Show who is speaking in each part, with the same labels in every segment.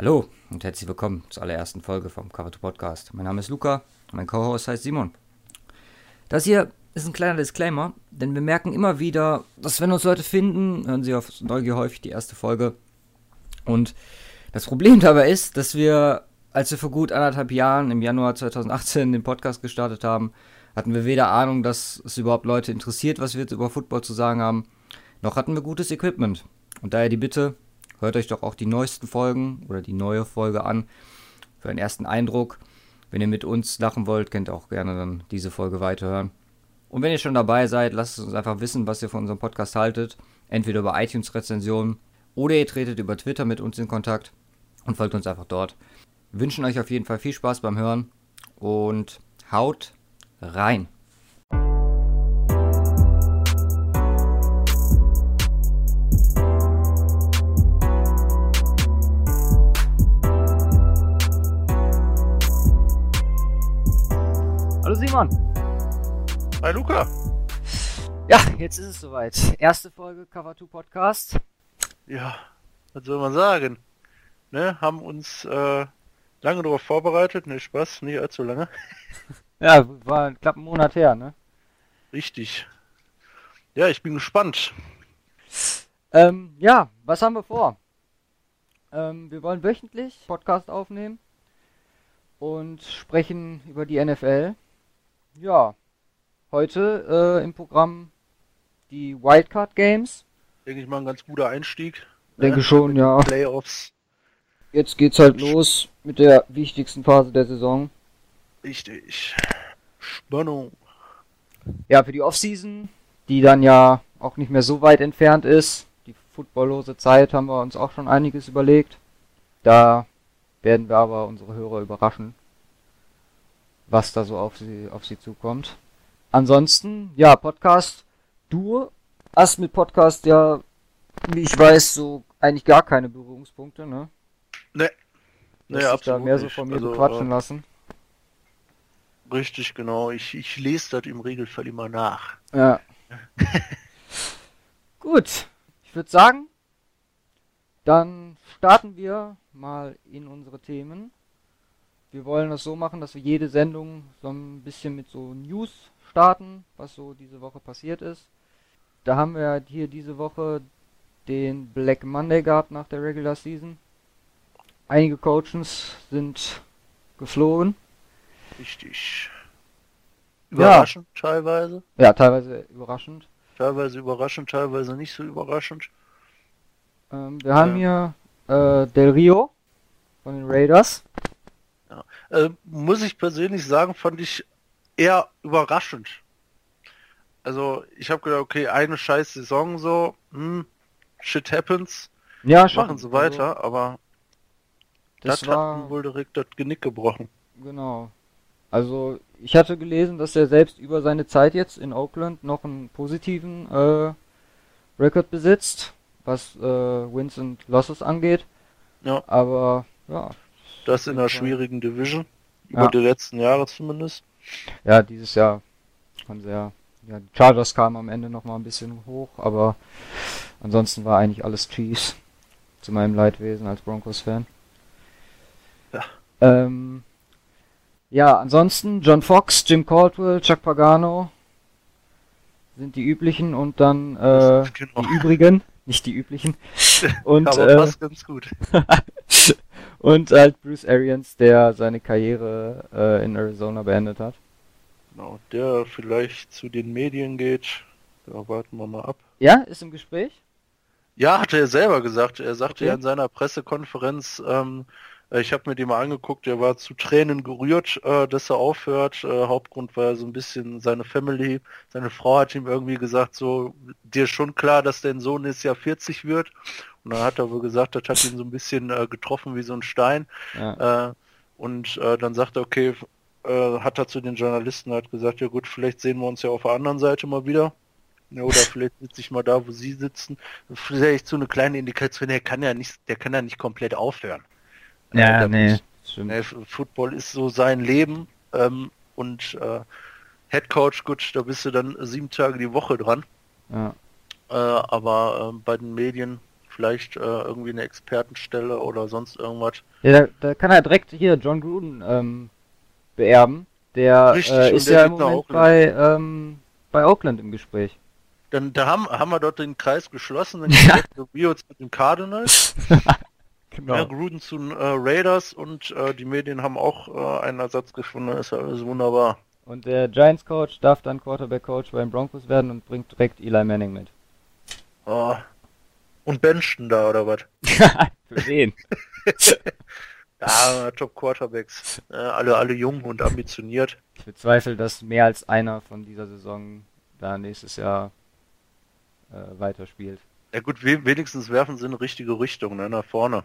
Speaker 1: Hallo und herzlich willkommen zur allerersten Folge vom Cover 2 Podcast. Mein Name ist Luca, mein Co-Host heißt Simon. Das hier ist ein kleiner Disclaimer, denn wir merken immer wieder, dass wenn uns Leute finden, hören sie auf Neugier häufig die erste Folge. Und das Problem dabei ist, dass wir, als wir vor gut anderthalb Jahren im Januar 2018 den Podcast gestartet haben, hatten wir weder Ahnung, dass es überhaupt Leute interessiert, was wir jetzt über Football zu sagen haben, noch hatten wir gutes Equipment. Und daher die Bitte, hört euch doch auch die neuesten Folgen oder die neue Folge an für einen ersten Eindruck. Wenn ihr mit uns lachen wollt, könnt ihr auch gerne dann diese Folge weiterhören. Und wenn ihr schon dabei seid, lasst uns einfach wissen, was ihr von unserem Podcast haltet. Entweder über iTunes-Rezensionen oder ihr tretet über Twitter mit uns in Kontakt und folgt uns einfach dort. Wir wünschen euch auf jeden Fall viel Spaß beim Hören und haut rein. Simon.
Speaker 2: Hi Luca.
Speaker 1: Ja, jetzt ist es soweit. Erste Folge Cover 2 Podcast.
Speaker 2: Ja, was soll man sagen? Ne, haben uns äh, lange darauf vorbereitet. Ne, Spaß, nicht allzu lange.
Speaker 1: Ja, war ein knappen Monat her, ne?
Speaker 2: Richtig. Ja, ich bin gespannt.
Speaker 1: Ähm, ja, was haben wir vor? Ähm, wir wollen wöchentlich Podcast aufnehmen und sprechen über die NFL. Ja, heute äh, im Programm die Wildcard Games.
Speaker 2: Denke ich mal ein ganz guter Einstieg.
Speaker 1: Denke
Speaker 2: ne,
Speaker 1: schon, ja.
Speaker 2: Playoffs.
Speaker 1: Jetzt geht's halt los mit der wichtigsten Phase der Saison.
Speaker 2: Richtig. Spannung.
Speaker 1: Ja, für die Offseason, die dann ja auch nicht mehr so weit entfernt ist. Die footballlose Zeit haben wir uns auch schon einiges überlegt. Da werden wir aber unsere Hörer überraschen, was da so auf sie, auf sie zukommt. Ansonsten, ja, Podcast. Du hast mit Podcast ja, wie ich weiß, so eigentlich gar keine Berührungspunkte, ne?
Speaker 2: Ne.
Speaker 1: Hast dich da
Speaker 2: absolut
Speaker 1: mehr so von mir
Speaker 2: Also,
Speaker 1: bequatschen
Speaker 2: äh,
Speaker 1: lassen.
Speaker 2: Richtig, genau. Ich, ich lese das im Regelfall immer nach.
Speaker 1: Ja. Gut, ich würde sagen, dann starten wir mal in unsere Themen. Wir wollen das so machen, dass wir jede Sendung so ein bisschen mit so News starten, was so diese Woche passiert ist. Da haben wir hier diese Woche den Black Monday gehabt nach der Regular Season. Einige Coaches sind geflogen.
Speaker 2: Richtig.
Speaker 1: Ja.
Speaker 2: Überraschend teilweise.
Speaker 1: Ja, teilweise überraschend.
Speaker 2: Teilweise überraschend, teilweise nicht so überraschend.
Speaker 1: Ähm, wir haben hier äh, Del Rio von den Raiders.
Speaker 2: Äh, muss ich persönlich sagen, fand ich eher überraschend. Also ich habe gedacht, okay, eine scheiß Saison so, hm, shit happens,
Speaker 1: Ja, schon.
Speaker 2: machen sie weiter, aber
Speaker 1: Das
Speaker 2: das,
Speaker 1: war
Speaker 2: hat wohl direkt das Genick gebrochen.
Speaker 1: genau. Also ich hatte gelesen, dass er selbst über seine Zeit jetzt in Oakland noch einen positiven äh, Rekord besitzt, was äh, Wins und Losses angeht.
Speaker 2: Ja.
Speaker 1: Aber ja,
Speaker 2: Das in einer schwierigen Division, über
Speaker 1: Ja.
Speaker 2: die letzten Jahre zumindest.
Speaker 1: ja, dieses Jahr haben sie ja, ja, die Chargers kamen am Ende noch mal ein bisschen hoch, aber ansonsten war eigentlich alles Chiefs zu meinem Leidwesen als Broncos-Fan.
Speaker 2: Ja.
Speaker 1: Ähm, ja, ansonsten John Fox, Jim Caldwell, Chuck Pagano sind die üblichen und dann äh,
Speaker 2: Genau.
Speaker 1: die übrigen, nicht die üblichen. Und
Speaker 2: aber
Speaker 1: äh,
Speaker 2: passt ganz gut.
Speaker 1: und halt Bruce Arians, der seine Karriere äh, in Arizona beendet hat.
Speaker 2: Genau, der vielleicht zu den Medien geht. Da warten wir mal ab.
Speaker 1: Ja, ist im Gespräch.
Speaker 2: Ja, hatte er selber gesagt. Er sagte
Speaker 1: Okay.
Speaker 2: ja in seiner Pressekonferenz, ähm, äh, ich habe mir die mal angeguckt, er war zu Tränen gerührt, äh, dass er aufhört. Äh, Hauptgrund war so ein bisschen seine Family. Seine Frau hat ihm irgendwie gesagt, so, dir ist schon klar, dass dein Sohn nächstes Jahr 40 wird. Und dann hat er wohl gesagt, das hat ihn so ein bisschen äh, getroffen wie so ein Stein.
Speaker 1: Ja.
Speaker 2: Äh, und äh, dann sagt er, okay, äh, hat er zu den Journalisten hat gesagt, ja gut, vielleicht sehen wir uns ja auf der anderen Seite mal wieder. Ja, oder vielleicht sitze ich mal da, wo Sie sitzen. Vielleicht so eine kleine Indikation, der kann ja nicht, der kann ja nicht komplett aufhören. Äh, der muss-
Speaker 1: Stimmt.
Speaker 2: Ne, F- Football ist so sein Leben ähm, und äh, Head Coach, gut, da bist du dann sieben Tage die Woche dran.
Speaker 1: Ja.
Speaker 2: Äh, aber äh, bei den Medien vielleicht äh, irgendwie eine Expertenstelle oder sonst irgendwas.
Speaker 1: Ja, da, da kann er direkt hier John Gruden ähm, beerben. Der
Speaker 2: Richtig,
Speaker 1: äh, ist
Speaker 2: der
Speaker 1: ja im Moment
Speaker 2: Oakland.
Speaker 1: bei, ähm, bei Oakland im Gespräch.
Speaker 2: Dann da haben, haben wir dort den Kreis geschlossen, dann geht der Rio zu den Cardinals,
Speaker 1: Genau.
Speaker 2: ja, Gruden zu den äh, Raiders und äh, die Medien haben auch äh, einen Ersatz gefunden, ist ja alles wunderbar.
Speaker 1: Und der Giants Coach darf dann Quarterback Coach bei den Broncos werden und bringt direkt Eli Manning mit.
Speaker 2: Oh. Und benchten da oder was?
Speaker 1: Für den.
Speaker 2: Ja, Top Quarterbacks. Äh, alle, alle jung und ambitioniert.
Speaker 1: Ich bezweifle, dass mehr als einer von dieser Saison da nächstes Jahr äh, weiterspielt.
Speaker 2: Ja gut, we wenigstens werfen sie in die richtige Richtung, ne, nach vorne.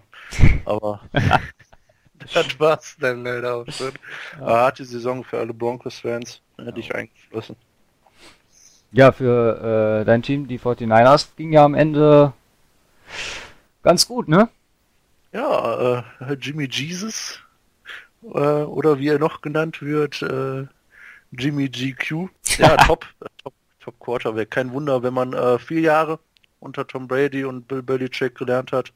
Speaker 2: Aber das war's dann leider auch schon.
Speaker 1: Ja.
Speaker 2: Ja. Harte Saison für alle Broncos-Fans. Hätte ich eingeschlossen.
Speaker 1: Ja, für äh, dein Team, die 49ers, ging ja am Ende ganz gut, ne?
Speaker 2: Ja, äh, Jimmy Jesus. Äh, oder wie er noch genannt wird, äh, Jimmy GQ. Ja, top, äh, top, top Quarterback. Kein Wunder, wenn man äh, vier Jahre unter Tom Brady und Bill Belichick gelernt hat.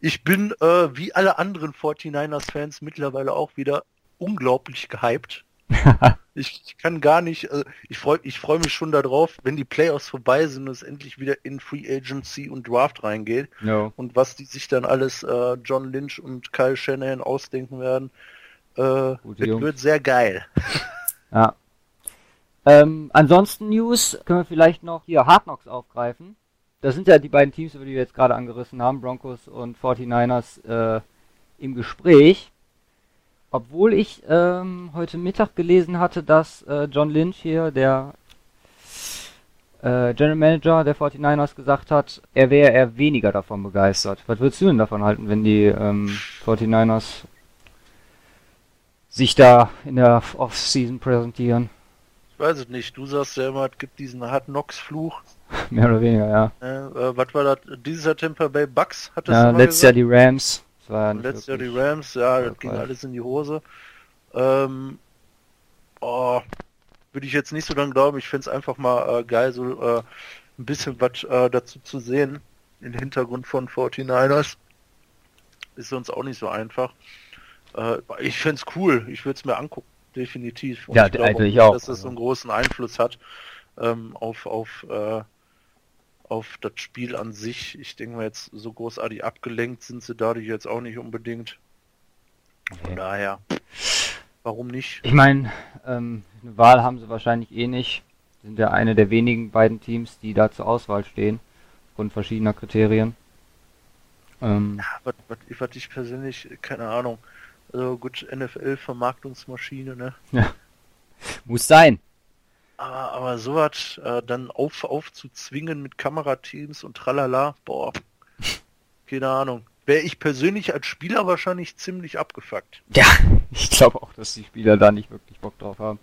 Speaker 2: Ich bin, äh, wie alle anderen 49ers-Fans, mittlerweile auch wieder unglaublich gehypt. Ich, ich kann gar nicht, äh, ich freue ich freu mich schon darauf, wenn die Playoffs vorbei sind und es endlich wieder in Free Agency und Draft reingeht
Speaker 1: No.
Speaker 2: und was die sich dann alles äh, John Lynch und Kyle Shanahan ausdenken werden. Äh, wird sehr geil.
Speaker 1: Ja. Ähm, ansonsten News können wir vielleicht noch hier Hard Knocks aufgreifen. Das sind ja die beiden Teams, über die wir jetzt gerade angerissen haben, Broncos und 49ers äh, im Gespräch. Obwohl ich ähm, heute Mittag gelesen hatte, dass äh, John Lynch hier, der äh, General Manager der 49ers, gesagt hat, er wäre eher weniger davon begeistert. Was würdest du denn davon halten, wenn die ähm, 49ers sich da in der Off-Season präsentieren?
Speaker 2: Ich weiß es nicht. Du sagst ja immer, es gibt diesen Hard Knocks Fluch.
Speaker 1: Mehr oder weniger, ja.
Speaker 2: Äh, äh, was war das? Dieses Jahr Tampa Bay Bucks hattest
Speaker 1: ja
Speaker 2: du mal
Speaker 1: letztes Jahr die Rams. Das ja
Speaker 2: letztes Jahr die Rams. Ja, das
Speaker 1: Ja,
Speaker 2: ging alles in die Hose. Ähm, oh, würde ich jetzt nicht so dran glauben. Ich find's einfach mal äh, geil, so äh, ein bisschen was äh, dazu zu sehen. Im Hintergrund von 49ers. Ist sonst auch nicht so einfach. Äh, ich find's cool. Ich würde es mir angucken. Definitiv. Und
Speaker 1: Ja,
Speaker 2: ich glaube
Speaker 1: also ich auch.
Speaker 2: Dass das so einen großen Einfluss hat ähm, auf, auf, äh, auf das Spiel an sich. Ich denke mal jetzt, so großartig abgelenkt sind sie dadurch jetzt auch nicht unbedingt. Von
Speaker 1: Nee.
Speaker 2: daher, warum nicht?
Speaker 1: Ich meine, ähm, eine Wahl haben sie wahrscheinlich eh nicht. Sind ja eine der wenigen beiden Teams, die da zur Auswahl stehen. Aufgrund verschiedener Kriterien. Ähm,
Speaker 2: Ja, was, was, was ich persönlich, keine Ahnung. Also gut, NFL-Vermarktungsmaschine, ne?
Speaker 1: muss sein.
Speaker 2: Aber, aber sowas äh, dann auf, aufzuzwingen mit Kamerateams und tralala, boah, keine Ahnung. Wäre ich persönlich als Spieler wahrscheinlich ziemlich abgefuckt.
Speaker 1: Ja, ich glaube auch, dass die Spieler da nicht wirklich Bock drauf haben.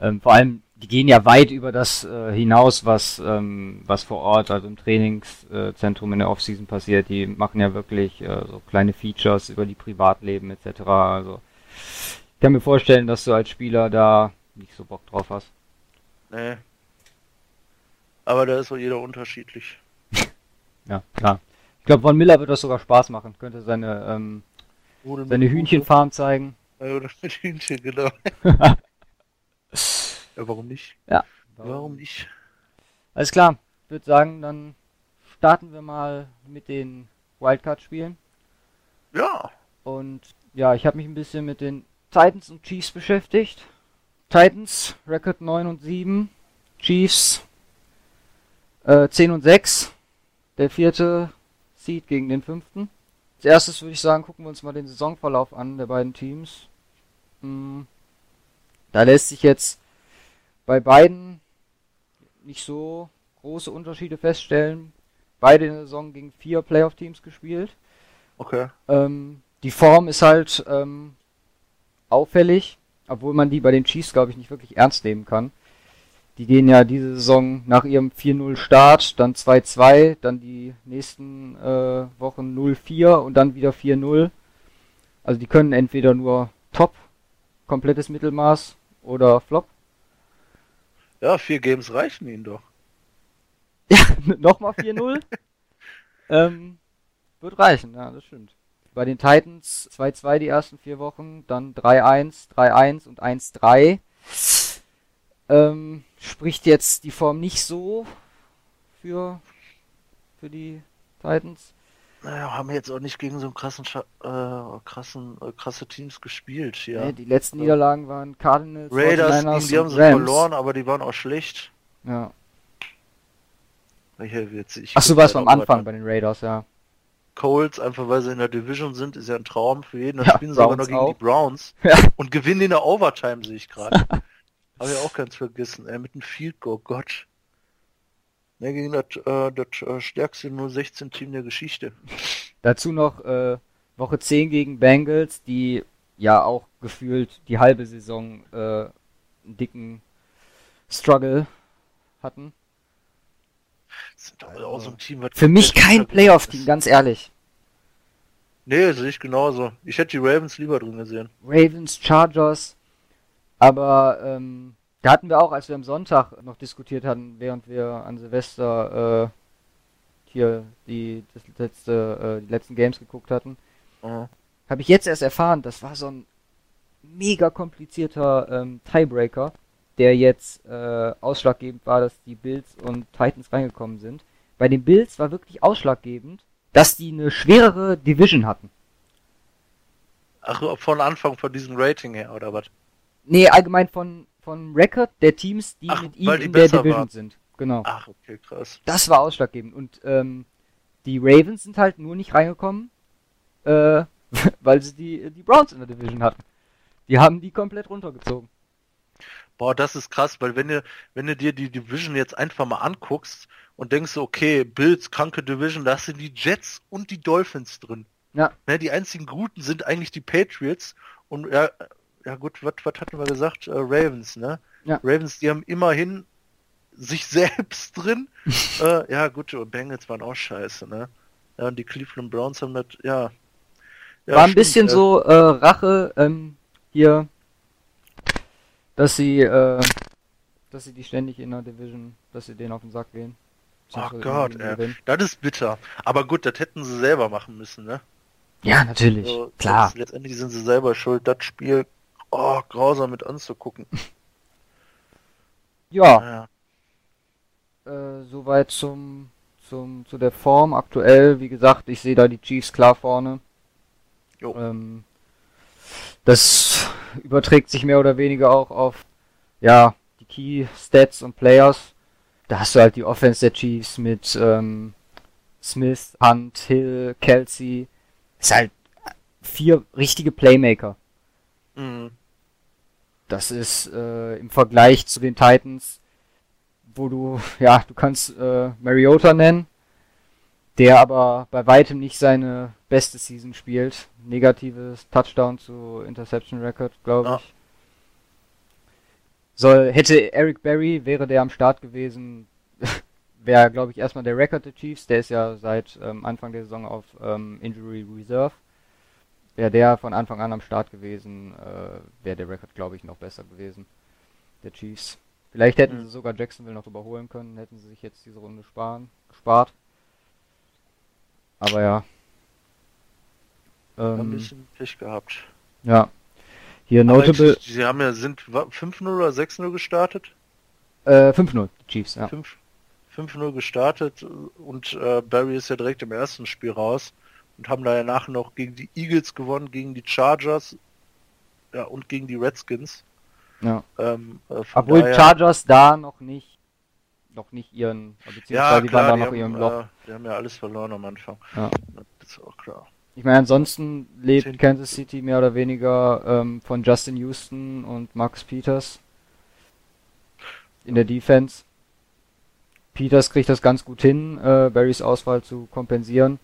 Speaker 1: Ähm, vor allem, die gehen ja weit über das äh, hinaus, was, ähm, was vor Ort, also im Trainingszentrum in der Offseason passiert. Die machen ja wirklich äh, so kleine Features über die Privatleben etc. Also ich kann mir vorstellen, dass du als Spieler da nicht so Bock drauf hast.
Speaker 2: Nee. Aber da ist doch jeder unterschiedlich.
Speaker 1: Ja, klar. Ich glaube, Von Miller wird das sogar Spaß machen. Könnte seine, ähm, seine. Hühnchenfarm zeigen.
Speaker 2: Ja, Oder mit Hühnchen, genau. ja, warum nicht? Warum nicht?
Speaker 1: Alles klar. Ich würde sagen, dann starten wir mal mit den Wildcard-Spielen.
Speaker 2: Ja,
Speaker 1: Und ja, ich habe mich ein bisschen mit den Titans und Chiefs beschäftigt. Titans, Record 9 und 7. Chiefs, äh, 10 und 6. Der vierte Seed gegen den fünften. Als erstes würde ich sagen, gucken wir uns mal den Saisonverlauf an der beiden Teams. Hm, Da lässt sich jetzt bei beiden nicht so große Unterschiede feststellen. Beide in der Saison gegen vier Playoff-Teams gespielt.
Speaker 2: okay.
Speaker 1: Ähm, die Form ist halt ähm, auffällig, obwohl man die bei den Chiefs, glaube ich, nicht wirklich ernst nehmen kann. Die gehen ja diese Saison nach ihrem 4-0 Start, dann 2-2, dann die nächsten äh, Wochen 0-4 und dann wieder 4-0. Also die können entweder nur Top, komplettes Mittelmaß oder Flop.
Speaker 2: Ja, vier Games reichen ihnen doch.
Speaker 1: Ja, nochmal 4-0. ähm, wird reichen, ja, das stimmt. Bei den Titans 2-2 die ersten vier Wochen, dann 3-1, 3-1 und 1-3. Ähm, spricht jetzt die Form nicht so für, für die Titans.
Speaker 2: Naja, haben jetzt auch nicht gegen so einen krassen, äh, krassen, äh, krasse Teams gespielt hier. Nee,
Speaker 1: die letzten Niederlagen waren Cardinals,
Speaker 2: Raiders, gegen die haben sie Rams. verloren, aber die waren auch schlecht.
Speaker 1: Ja. Ach so, war es am Anfang bei den Raiders, ja.
Speaker 2: Colts, einfach weil sie in der Division sind, ist ja ein Traum für jeden. Dann ja, spielen sie aber noch gegen auch. die Browns ja. und gewinnen in der Overtime, sehe ich gerade. Habe ich auch ganz vergessen, ey, mit dem Field Goal, Gott. Ja, gegen das, äh, das äh, stärkste 016 Team der Geschichte.
Speaker 1: Dazu noch äh, Woche 10 gegen Bengals, die ja auch gefühlt die halbe Saison äh, einen dicken Struggle hatten.
Speaker 2: Auch so ein Team,
Speaker 1: was Für mich kein Playoff-Team, ganz ehrlich.
Speaker 2: Nee, sehe ich genauso. Ich hätte die Ravens lieber drin gesehen.
Speaker 1: Ravens, Chargers, aber ähm, da hatten wir auch, als wir am Sonntag noch diskutiert hatten, während wir an Silvester äh, hier die, das letzte, äh, die letzten Games geguckt hatten, mhm. habe ich jetzt erst erfahren, das war so ein mega komplizierter ähm, Tiebreaker, der jetzt äh, ausschlaggebend war, dass die Bills und Titans reingekommen sind. Bei den Bills war wirklich ausschlaggebend, dass die eine schwerere Division hatten.
Speaker 2: Ach, von Anfang von diesem Rating her, oder was?
Speaker 1: Nee, allgemein von von Record der Teams, die Ach, mit ihm in der Division waren. sind. Genau.
Speaker 2: Ach, okay, krass.
Speaker 1: Das war ausschlaggebend. Und ähm, die Ravens sind halt nur nicht reingekommen, äh, weil sie die, die Browns in der Division hatten. Die haben die komplett runtergezogen.
Speaker 2: Boah, das ist krass, weil wenn du, wenn du dir die Division jetzt einfach mal anguckst und denkst, okay, Bills, kranke Division, da sind die Jets und die Dolphins drin.
Speaker 1: Ja.
Speaker 2: Ne, die einzigen Guten sind eigentlich die Patriots und ja, ja gut, was hatten wir gesagt? Äh, Ravens, ne?
Speaker 1: Ja.
Speaker 2: Ravens, die haben immerhin sich selbst drin. äh, ja gut, und Bengals waren auch scheiße, ne? Ja, und die Cleveland Browns haben das, ja.
Speaker 1: ja War ein stimmt, bisschen äh, so äh, Rache ähm, hier, dass sie, äh, dass sie die ständig in der Division, dass sie denen auf den Sack gehen.
Speaker 2: Ach Gott, ey. das ist bitter. Aber gut, das hätten sie selber machen müssen, ne?
Speaker 1: Ja, natürlich. Also, Klar.
Speaker 2: Letztendlich sind sie selber schuld. Das Spiel oh, grausam mit anzugucken.
Speaker 1: ja. ja. Äh, soweit zum, zum, zu der Form aktuell. Wie gesagt, ich sehe da die Chiefs klar vorne. Ähm, das überträgt sich mehr oder weniger auch auf ja, die Key Stats und Players. Da hast du halt die Offense der Chiefs mit ähm, Smith, Hunt, Hill, Kelsey. Ist halt vier richtige Playmaker. Mhm. Das ist äh, im Vergleich zu den Titans, wo du, ja, du kannst äh, Mariota nennen, der aber bei weitem nicht seine beste Season spielt. Negatives Touchdown zu Interception Record, glaube ja. ich. Soll, hätte Eric Berry, wäre der am Start gewesen, wäre, glaube ich, erstmal der Record der Chiefs. Der ist ja seit ähm, Anfang der Saison auf ähm, Injury Reserve. Wäre der von Anfang an am Start gewesen, äh, wäre der Rekord, glaube ich, noch besser gewesen. Der Chiefs. Vielleicht hätten mhm. sie sogar Jacksonville noch überholen können, hätten sie sich jetzt diese Runde sparen, gespart. Aber ja.
Speaker 2: Ähm, ein bisschen Pech gehabt.
Speaker 1: Ja. Hier Notable.
Speaker 2: Sie haben ja, sind 5-0 oder 6-0 gestartet?
Speaker 1: Äh, 5-0, Chiefs, ja.
Speaker 2: 5-0 gestartet und äh, Barry ist ja direkt im ersten Spiel raus und haben danach noch gegen die Eagles gewonnen, gegen die Chargers ja, und gegen die Redskins.
Speaker 1: Ja. Ähm, äh, Obwohl daher... Chargers da noch nicht noch nicht ihren,
Speaker 2: beziehungsweise ja, klar, waren da noch in ihrem Loch. Äh, die haben ja alles verloren am Anfang.
Speaker 1: Ja. Das ist auch klar. Ich meine, ansonsten lebt Kansas City mehr oder weniger ähm, von Justin Houston und Max Peters in der Defense. Peters kriegt das ganz gut hin, äh, Barrys Auswahl zu kompensieren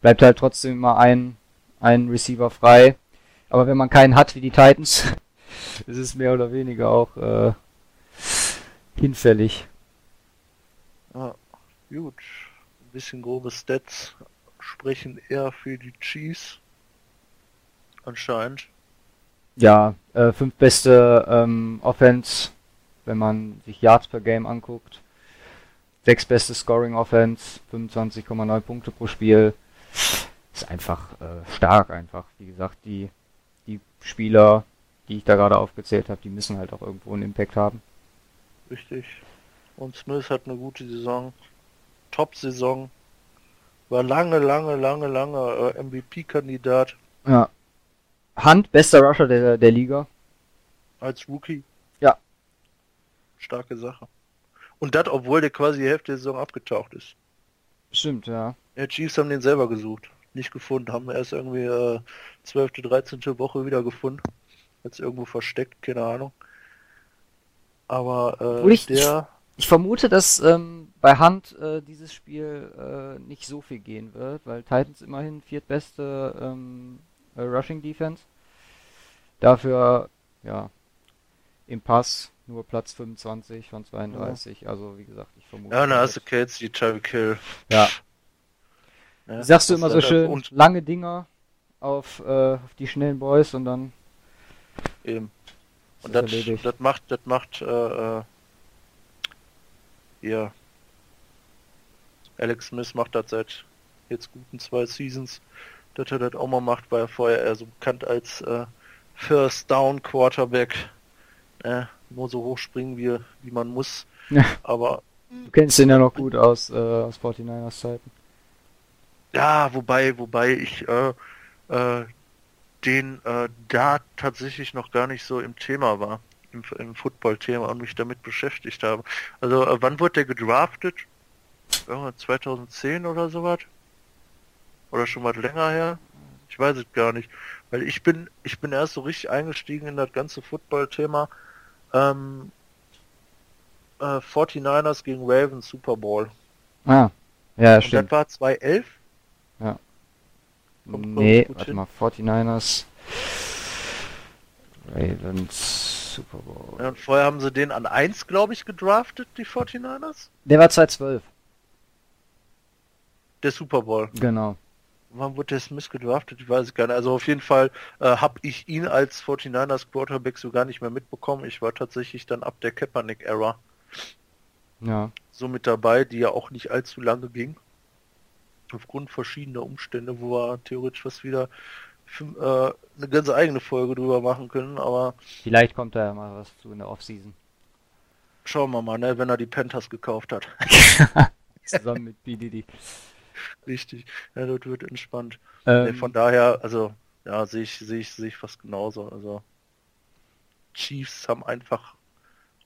Speaker 1: bleibt halt trotzdem immer ein, ein Receiver frei. Aber wenn man keinen hat wie die Titans, ist es mehr oder weniger auch äh, hinfällig.
Speaker 2: Ah, gut. Ein bisschen grobe Stats sprechen eher für die Chiefs. Anscheinend.
Speaker 1: Ja, äh, fünf beste ähm, Offense, wenn man sich Yards per Game anguckt. Sechs beste Scoring Offense, 25,9 Punkte pro Spiel. Ist einfach äh, stark einfach. Wie gesagt, die, die Spieler, die ich da gerade aufgezählt habe, die müssen halt auch irgendwo einen Impact haben.
Speaker 2: Richtig. Und Smith hat eine gute Saison. Top-Saison. War lange, lange, lange, lange äh, MVP-Kandidat.
Speaker 1: Ja. Hunt, bester Rusher der, der Liga.
Speaker 2: Als Rookie.
Speaker 1: Ja.
Speaker 2: Starke Sache. Und das, obwohl der quasi die Hälfte der Saison abgetaucht ist.
Speaker 1: Stimmt, ja.
Speaker 2: Ja, Chiefs haben den selber gesucht. Nicht gefunden. Haben erst irgendwie äh, 12., 13. Woche wieder gefunden. Jetzt irgendwo versteckt, keine Ahnung. Aber äh,
Speaker 1: ich,
Speaker 2: der...
Speaker 1: Ich vermute, dass ähm, bei Hunt äh, dieses Spiel äh, nicht so viel gehen wird, weil Titans immerhin viertbeste ähm, äh, Rushing Defense. Dafür, ja, im Pass nur Platz 25 von 32. Ja. Also wie gesagt, ich vermute.
Speaker 2: Ja, da hast du Kates, die Tyreek Hill.
Speaker 1: Ja. Ja Sagst du immer so schön, und lange Dinger auf, äh, auf die schnellen Boys und dann.
Speaker 2: Eben. Und das, das macht, das macht, äh, äh, ja. Alex Smith macht das seit jetzt guten zwei Seasons, dass er das auch mal macht, weil er vorher eher so bekannt als äh, First Down Quarterback. Äh, nur so hoch springen, wie, wie man muss. Ja. Aber.
Speaker 1: Du kennst den ja noch gut aus, äh, aus 49ers Zeiten.
Speaker 2: Ja, wobei, wobei ich äh, äh, den äh, da tatsächlich noch gar nicht so im Thema war, im, im Football-Thema und mich damit beschäftigt habe. Also äh, wann wurde der gedraftet? 2010 oder sowas? Oder schon was länger her? Ich weiß es gar nicht. Weil ich bin, ich bin erst so richtig eingestiegen in das ganze Football-Thema, ähm, äh, 49ers gegen Ravens Super Bowl.
Speaker 1: Ah, ja, Und stimmt.
Speaker 2: Das war 2011?
Speaker 1: Ja. Kommt, nee, warte hin. mal, 49ers Ravens Super Bowl.
Speaker 2: Ja, und vorher haben sie den an 1, glaube ich, gedraftet, die 49ers?
Speaker 1: Der war 2012.
Speaker 2: Der Super Bowl.
Speaker 1: Genau
Speaker 2: wann wurde der Smith gedraftet? Ich weiß es gar nicht. Also auf jeden Fall äh, habe ich ihn als 49ers Quarterback so gar nicht mehr mitbekommen. Ich war tatsächlich dann ab der Kaepernick-Ära
Speaker 1: ja.
Speaker 2: so mit dabei, die ja auch nicht allzu lange ging. Aufgrund verschiedener Umstände, wo wir theoretisch was wieder äh, eine ganz eigene Folge drüber machen können, aber...
Speaker 1: Vielleicht kommt da ja mal was zu in der Offseason.
Speaker 2: Schauen wir mal, ne, wenn er die Panthers gekauft hat.
Speaker 1: Zusammen mit BDD.
Speaker 2: Richtig, ja, das wird entspannt. Ähm, nee, von daher, also, ja, sehe ich, sehe ich, sehe ich fast genauso. Also, Chiefs haben einfach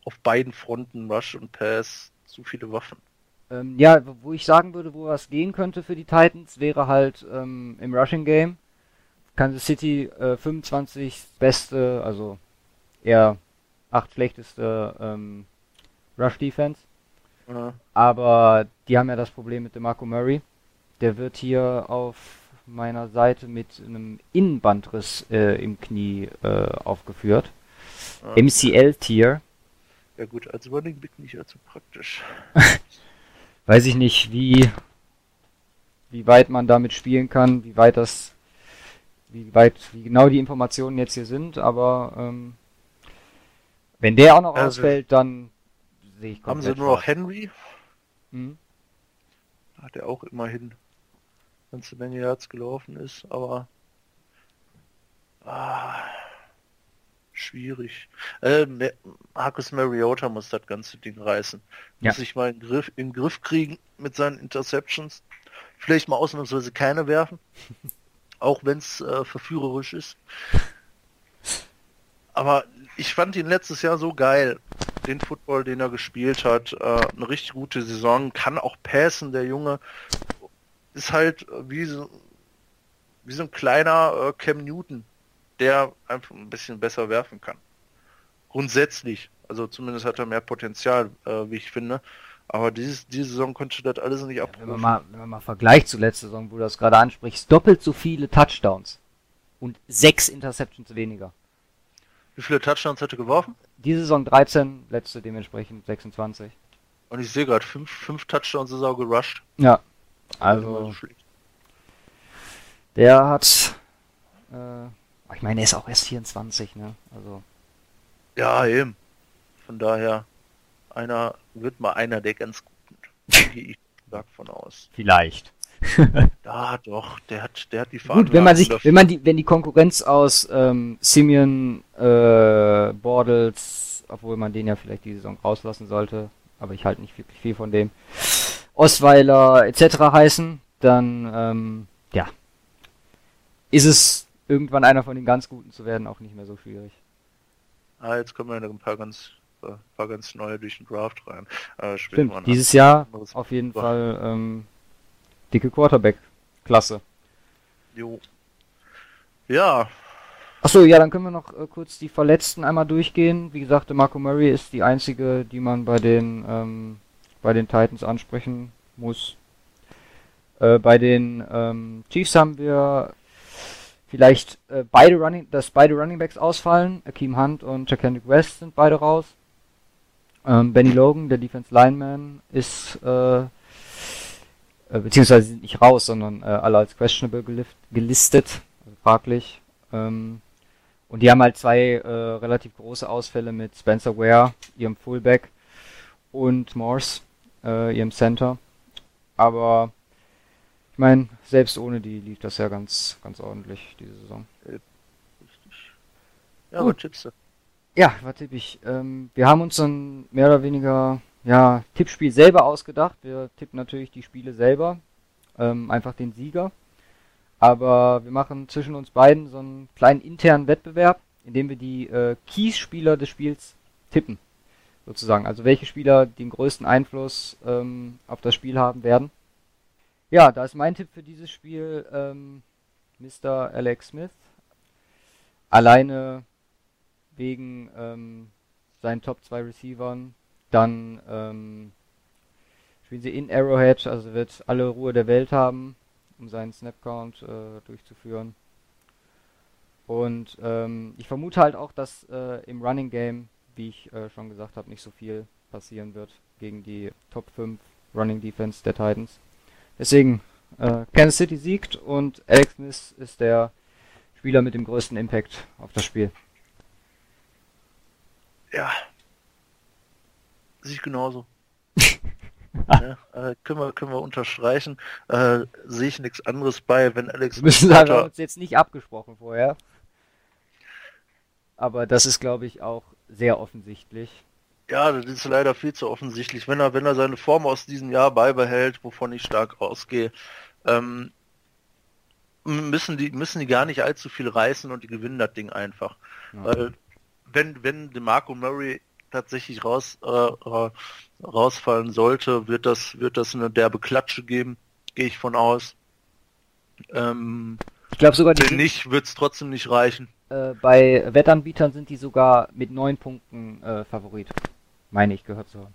Speaker 2: auf beiden Fronten, Rush und Pass, zu viele Waffen.
Speaker 1: Ähm, ja, wo ich sagen würde, wo was gehen könnte für die Titans, wäre halt ähm, im Rushing Game. Kansas City äh, 25 beste, also eher 8 schlechteste ähm, Rush Defense. Ja. Aber die haben ja das Problem mit dem Marco Murray. Der wird hier auf meiner Seite mit einem Innenbandriss äh, im Knie äh, aufgeführt. Ah. MCL-Tier.
Speaker 2: Ja gut, als Running Back nicht allzu praktisch.
Speaker 1: Weiß ich nicht, wie, wie weit man damit spielen kann, wie weit das, wie weit, wie genau die Informationen jetzt hier sind, aber ähm, wenn der auch noch also, ausfällt, dann sehe ich
Speaker 2: komplett Haben sie nur noch Henry? Hm? Hat er auch immerhin ganze Menge Herz gelaufen ist, aber ah, schwierig. Äh, Marcus Mariota muss das ganze Ding reißen. Ja. Muss sich mal in den, Griff, in den Griff kriegen mit seinen Interceptions. Vielleicht mal ausnahmsweise keine werfen. auch wenn es äh, verführerisch ist. Aber ich fand ihn letztes Jahr so geil. Den Football, den er gespielt hat. Äh, eine richtig gute Saison. Kann auch passen, der Junge ist halt wie so, wie so ein kleiner äh, Cam Newton, der einfach ein bisschen besser werfen kann. Grundsätzlich. Also zumindest hat er mehr Potenzial, äh, wie ich finde. Aber dieses, diese Saison konnte das alles nicht abrufen.
Speaker 1: wenn, man mal, wenn man mal vergleicht zu letzter Saison, wo du das gerade ansprichst, doppelt so viele Touchdowns und sechs Interceptions weniger.
Speaker 2: Wie viele Touchdowns hat er geworfen?
Speaker 1: Diese Saison 13, letzte dementsprechend 26.
Speaker 2: Und ich sehe gerade, fünf, fünf Touchdowns ist auch gerusht.
Speaker 1: Ja, also, der hat, äh, ich meine, er ist auch erst 24, ne? Also.
Speaker 2: Ja, eben. Von daher, einer wird mal einer der ganz guten. Ich stark von aus.
Speaker 1: Vielleicht.
Speaker 2: Ja, doch, der hat, der hat die
Speaker 1: Gut, wenn man sich, wenn man die, wenn die Konkurrenz aus ähm, Simeon, äh, Bordels, obwohl man den ja vielleicht die Saison rauslassen sollte, aber ich halte nicht wirklich viel von dem, Osweiler etc. heißen, dann ähm, ja, ist es irgendwann einer von den ganz Guten zu werden auch nicht mehr so schwierig.
Speaker 2: Ah, jetzt kommen ja noch ein paar ganz, ein paar ganz neue durch den Draft rein.
Speaker 1: Äh, Stimmt, dieses Jahr auf jeden Boah. Fall ähm, dicke Quarterback-Klasse.
Speaker 2: Jo. Ja.
Speaker 1: Achso, ja, dann können wir noch äh, kurz die Verletzten einmal durchgehen. Wie gesagt, Marco Murray ist die einzige, die man bei den ähm, bei den Titans ansprechen muss. Äh, bei den ähm, Chiefs haben wir vielleicht äh, beide Running, dass beide Running Backs ausfallen. Akeem Hunt und Kendrick West sind beide raus. Ähm, Benny Logan, der Defense Lineman, ist äh, äh, beziehungsweise sind nicht raus, sondern äh, alle als questionable gelift, gelistet, also fraglich. Ähm, und die haben halt zwei äh, relativ große Ausfälle mit Spencer Ware, ihrem Fullback, und Morse, äh, ihrem Center. Aber meine, selbst ohne die lief das ja ganz, ganz ordentlich diese Saison. Richtig. Ja, Gut. was tippst du? Ja, was tippe ich? Ähm, wir haben uns ein mehr oder weniger ja, Tippspiel selber ausgedacht. Wir tippen natürlich die Spiele selber. Ähm, einfach den Sieger. Aber wir machen zwischen uns beiden so einen kleinen internen Wettbewerb, in dem wir die äh, Keys-Spieler des Spiels tippen sozusagen. Also welche Spieler den größten Einfluss ähm, auf das Spiel haben werden. Ja, da ist mein Tipp für dieses Spiel ähm, Mr. Alex Smith. Alleine wegen ähm, seinen Top 2 Receivern. Dann ähm, spielen sie in Arrowhead, also wird alle Ruhe der Welt haben, um seinen Snapcount äh, durchzuführen. Und ähm, ich vermute halt auch, dass äh, im Running Game wie ich äh, schon gesagt habe, nicht so viel passieren wird gegen die Top 5 Running Defense der Titans. Deswegen, äh, Kansas City siegt und Alex Smith ist der Spieler mit dem größten Impact auf das Spiel.
Speaker 2: Ja. Sehe ich genauso. ja, äh, können, wir, können wir unterstreichen. Äh, Sehe ich nichts anderes bei, wenn Alex
Speaker 1: Smith. Müssen haben wir uns jetzt nicht abgesprochen vorher. Aber das ist, glaube ich, auch sehr offensichtlich.
Speaker 2: Ja, das ist leider viel zu offensichtlich. Wenn er, wenn er seine Form aus diesem Jahr beibehält, wovon ich stark ausgehe, ähm, müssen die, müssen die gar nicht allzu viel reißen und die gewinnen das Ding einfach. Ja. Weil wenn, wenn DeMarco Murray tatsächlich raus, äh, rausfallen sollte, wird das, wird das eine derbe Klatsche geben, gehe ich von aus. Ähm,
Speaker 1: ich glaube sogar die.
Speaker 2: Wenn nicht, wird es trotzdem nicht reichen.
Speaker 1: Äh, bei Wettanbietern sind die sogar mit neun Punkten äh, Favorit. Meine ich gehört zu haben.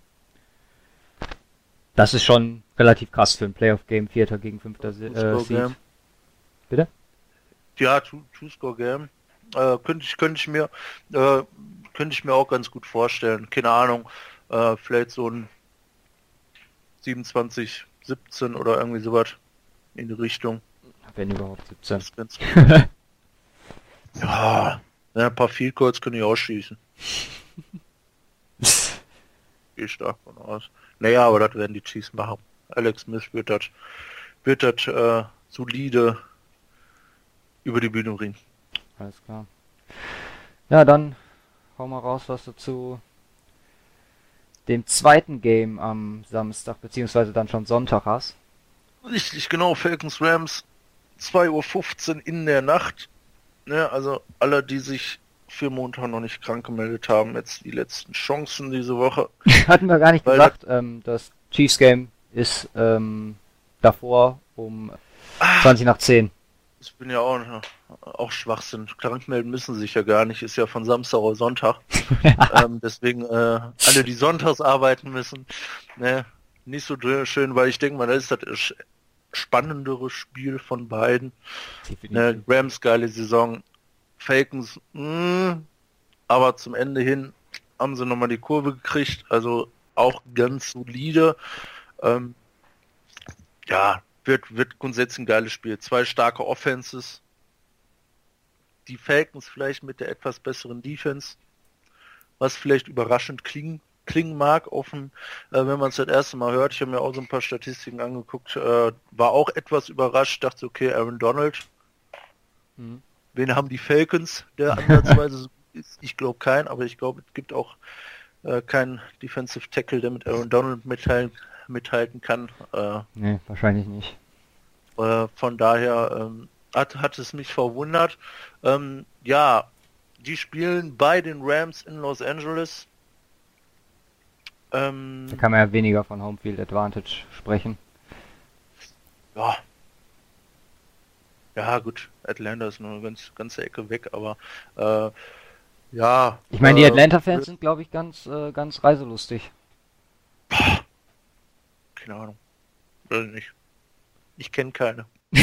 Speaker 1: Das ist schon relativ krass für ein Playoff-Game, Vierter gegen Fünfter äh, Seed. Bitte?
Speaker 2: Ja, Two-Score-Game. Äh, könnte ich, könnte ich mir, äh, könnte ich mir auch ganz gut vorstellen. Keine Ahnung, äh, vielleicht so ein 27, 17 oder irgendwie sowas in die Richtung.
Speaker 1: Wenn überhaupt 17.
Speaker 2: Ja, ja, ein paar Field Goals können ich ausschießen. Gehe stark von aus. Naja, aber das werden die Chiefs machen. Alex Smith wird das wird das äh, solide über die Bühne bringen.
Speaker 1: Alles klar. Ja, dann hau mal raus, was du zu dem zweiten Game am Samstag, beziehungsweise dann schon Sonntag hast.
Speaker 2: Richtig, genau, Falcons Rams, 2.15 Uhr in der Nacht. Ne, also alle, die sich für Montag noch nicht krank gemeldet haben, jetzt die letzten Chancen diese Woche.
Speaker 1: Hatten wir gar nicht gesagt, das, ähm, das Chiefs Game ist ähm, davor um ah, 20 nach 10.
Speaker 2: Ich bin ja auch, auch Schwachsinn. Krank melden müssen sich ja gar nicht, ist ja von Samstag oder Sonntag. ähm, deswegen äh, alle, die sonntags arbeiten müssen, ne, nicht so schön, weil ich denke mal, das ist das spannendere Spiel von beiden. Ne, Rams geile Saison, Falcons, mh, hm, aber zum Ende hin haben sie nochmal die Kurve gekriegt, also auch ganz solide. Ähm, ja, wird, wird grundsätzlich ein geiles Spiel. Zwei starke Offenses. Die Falcons vielleicht mit der etwas besseren Defense, was vielleicht überraschend klingt, klingen mag, offen, äh, wenn man es das erste Mal hört. Ich habe mir auch so ein paar Statistiken angeguckt, äh, war auch etwas überrascht, dachte, okay, Aaron Donald. Mhm. Wen haben die Falcons, der ansatzweise so ist? Ich glaube keinen, aber ich glaube, es gibt auch äh, keinen Defensive Tackle, der mit Aaron Donald mithalten, mithalten kann.
Speaker 1: Äh, nee, wahrscheinlich nicht.
Speaker 2: Äh, von daher ähm, hat, hat es mich verwundert. Ähm, ja, die spielen bei den Rams in Los Angeles.
Speaker 1: Ähm, da kann man ja weniger von Homefield Advantage sprechen.
Speaker 2: Ja. Ja, gut, Atlanta ist nur eine ganz, ganze Ecke weg, aber äh, ja.
Speaker 1: Ich meine, die äh, Atlanta-Fans sind, glaube ich, ganz, äh, ganz reiselustig.
Speaker 2: Keine Ahnung. Weiß nicht. Ich kenne keine.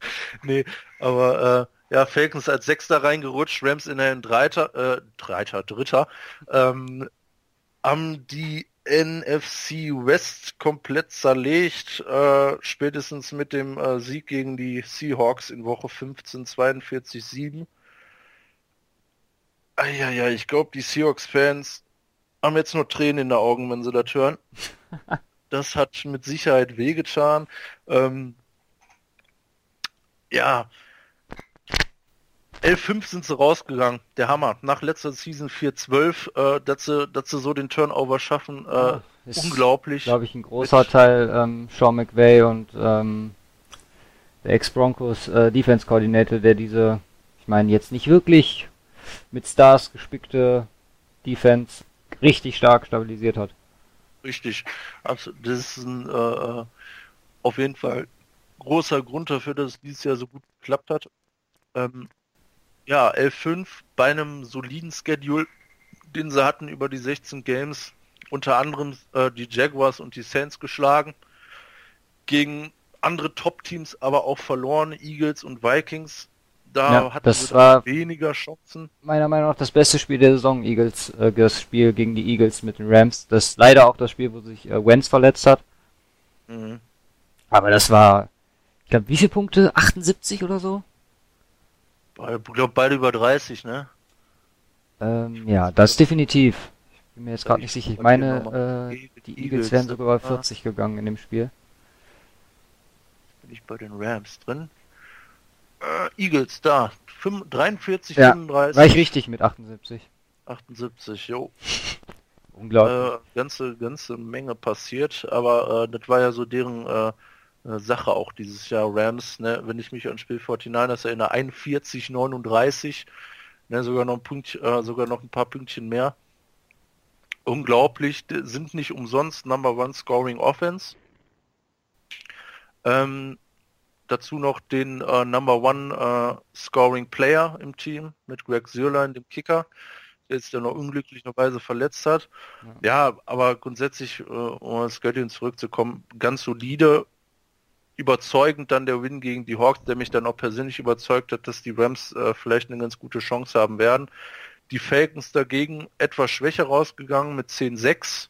Speaker 2: nee, aber äh, ja, Falcons als Sechster reingerutscht, Rams in den Dreiter, äh, Dreiter, Dritter, ähm, haben die NFC West komplett zerlegt, äh, spätestens mit dem äh, Sieg gegen die Seahawks in Woche 15, 42-7. Ja, ich glaube, die Seahawks-Fans haben jetzt nur Tränen in den Augen, wenn sie das hören. das hat mit Sicherheit wehgetan. Ähm, ja, 11-5 sind sie rausgegangen. Der Hammer. Nach letzter Season 4-12, äh, dass, sie, dass sie so den Turnover schaffen, äh, ja, unglaublich.
Speaker 1: Glaube ich, ein großer Mit Teil ähm, Sean McVay und ähm, der Ex-Broncos äh, Defense Coordinator, der diese, ich meine, jetzt nicht wirklich mit Stars gespickte Defense richtig stark stabilisiert hat.
Speaker 2: Richtig. Das ist ein, äh, äh, auf jeden Fall großer Grund dafür, dass es dieses Jahr so gut geklappt hat. Ähm, ja, 11-5 bei einem soliden Schedule, den sie hatten über die 16 Games, unter anderem äh, die Jaguars und die Saints geschlagen, gegen andere Top-Teams aber auch verloren, Eagles und Vikings. Da ja, hatten
Speaker 1: das war
Speaker 2: weniger Chancen.
Speaker 1: Meiner Meinung nach das beste Spiel der Saison, Eagles, äh, das Spiel gegen die Eagles mit den Rams. Das ist leider auch das Spiel, wo sich äh, Wentz verletzt hat. Mhm. Aber das war, ich glaube, wie viele Punkte? 78 oder so?
Speaker 2: Ich glaube beide über 30, ne?
Speaker 1: Ähm, ja, das definitiv. Ich bin mir jetzt gerade nicht sicher. Ich meine, äh, die Eagles wären sogar bei 40 gegangen in dem Spiel.
Speaker 2: Bin ich bei den Rams drin? Äh, Eagles, da. 5, 43, ja, 35.
Speaker 1: War ich richtig mit 78.
Speaker 2: 78, jo.
Speaker 1: Unglaublich.
Speaker 2: Äh, ganze, ganze Menge passiert, aber äh, das war ja so deren äh, Sache auch dieses Jahr Rams, ne? wenn ich mich an Spiel 49ers erinnere, 41, 39, ne? sogar noch ein Punkt, äh, sogar noch ein paar Pünktchen mehr. Unglaublich, sind nicht umsonst Number One Scoring Offense. Ähm, dazu noch den äh, Number One äh, Scoring Player im Team mit Greg Sierlein, dem Kicker, der jetzt ja noch unglücklicherweise verletzt hat. Ja, ja aber grundsätzlich, äh, um aufs Göttingen zurückzukommen, ganz solide überzeugend dann der Win gegen die Hawks, der mich dann auch persönlich überzeugt hat, dass die Rams äh, vielleicht eine ganz gute Chance haben werden. Die Falcons dagegen etwas schwächer rausgegangen mit 10-6,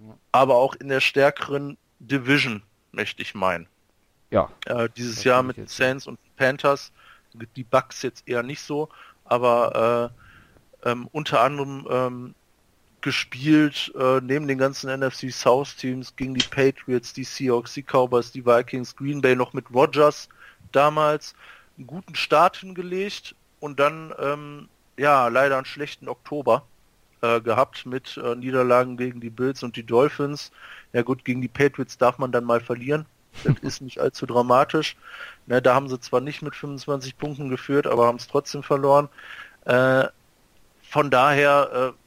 Speaker 2: ja. aber auch in der stärkeren Division, möchte ich meinen.
Speaker 1: Ja.
Speaker 2: Äh, dieses Jahr mit den Saints und Panthers, die Bucks jetzt eher nicht so, aber äh, ähm, unter anderem ähm, gespielt, äh, neben den ganzen NFC South Teams gegen die Patriots, die Seahawks, die Cowboys, die Vikings, Green Bay noch mit Rogers damals einen guten Start hingelegt und dann ähm, ja leider einen schlechten Oktober äh, gehabt mit äh, Niederlagen gegen die Bills und die Dolphins. Ja gut, gegen die Patriots darf man dann mal verlieren. Das ist nicht allzu dramatisch. Ne, da haben sie zwar nicht mit 25 Punkten geführt, aber haben es trotzdem verloren. Äh, von daher äh,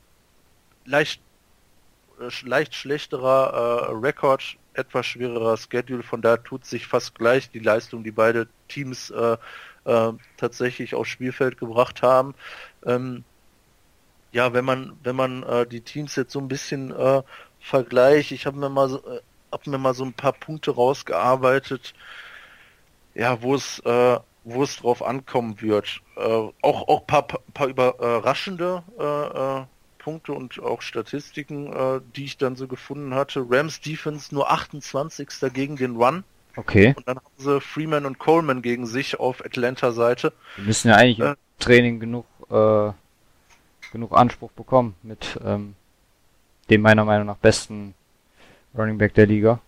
Speaker 2: leicht, äh, leicht schlechterer äh, Rekord, etwas schwererer Schedule, von da tut sich fast gleich die Leistung, die beide Teams äh, äh, tatsächlich aufs Spielfeld gebracht haben. Ähm, ja, wenn man, wenn man äh, die Teams jetzt so ein bisschen äh, vergleicht, ich habe mir mal so, äh, hab mir mal so ein paar Punkte rausgearbeitet, ja, wo es äh, wo es drauf ankommen wird. Äh, auch auch paar, paar überraschende äh, äh Punkte und auch Statistiken, äh, die ich dann so gefunden hatte. Rams Defense nur 28. gegen den Run.
Speaker 1: Okay.
Speaker 2: Und dann haben sie Freeman und Coleman gegen sich auf Atlanta-Seite.
Speaker 1: Die müssen ja eigentlich äh, im Training genug, äh, genug Anspruch bekommen mit ähm, dem meiner Meinung nach besten Running Back der Liga.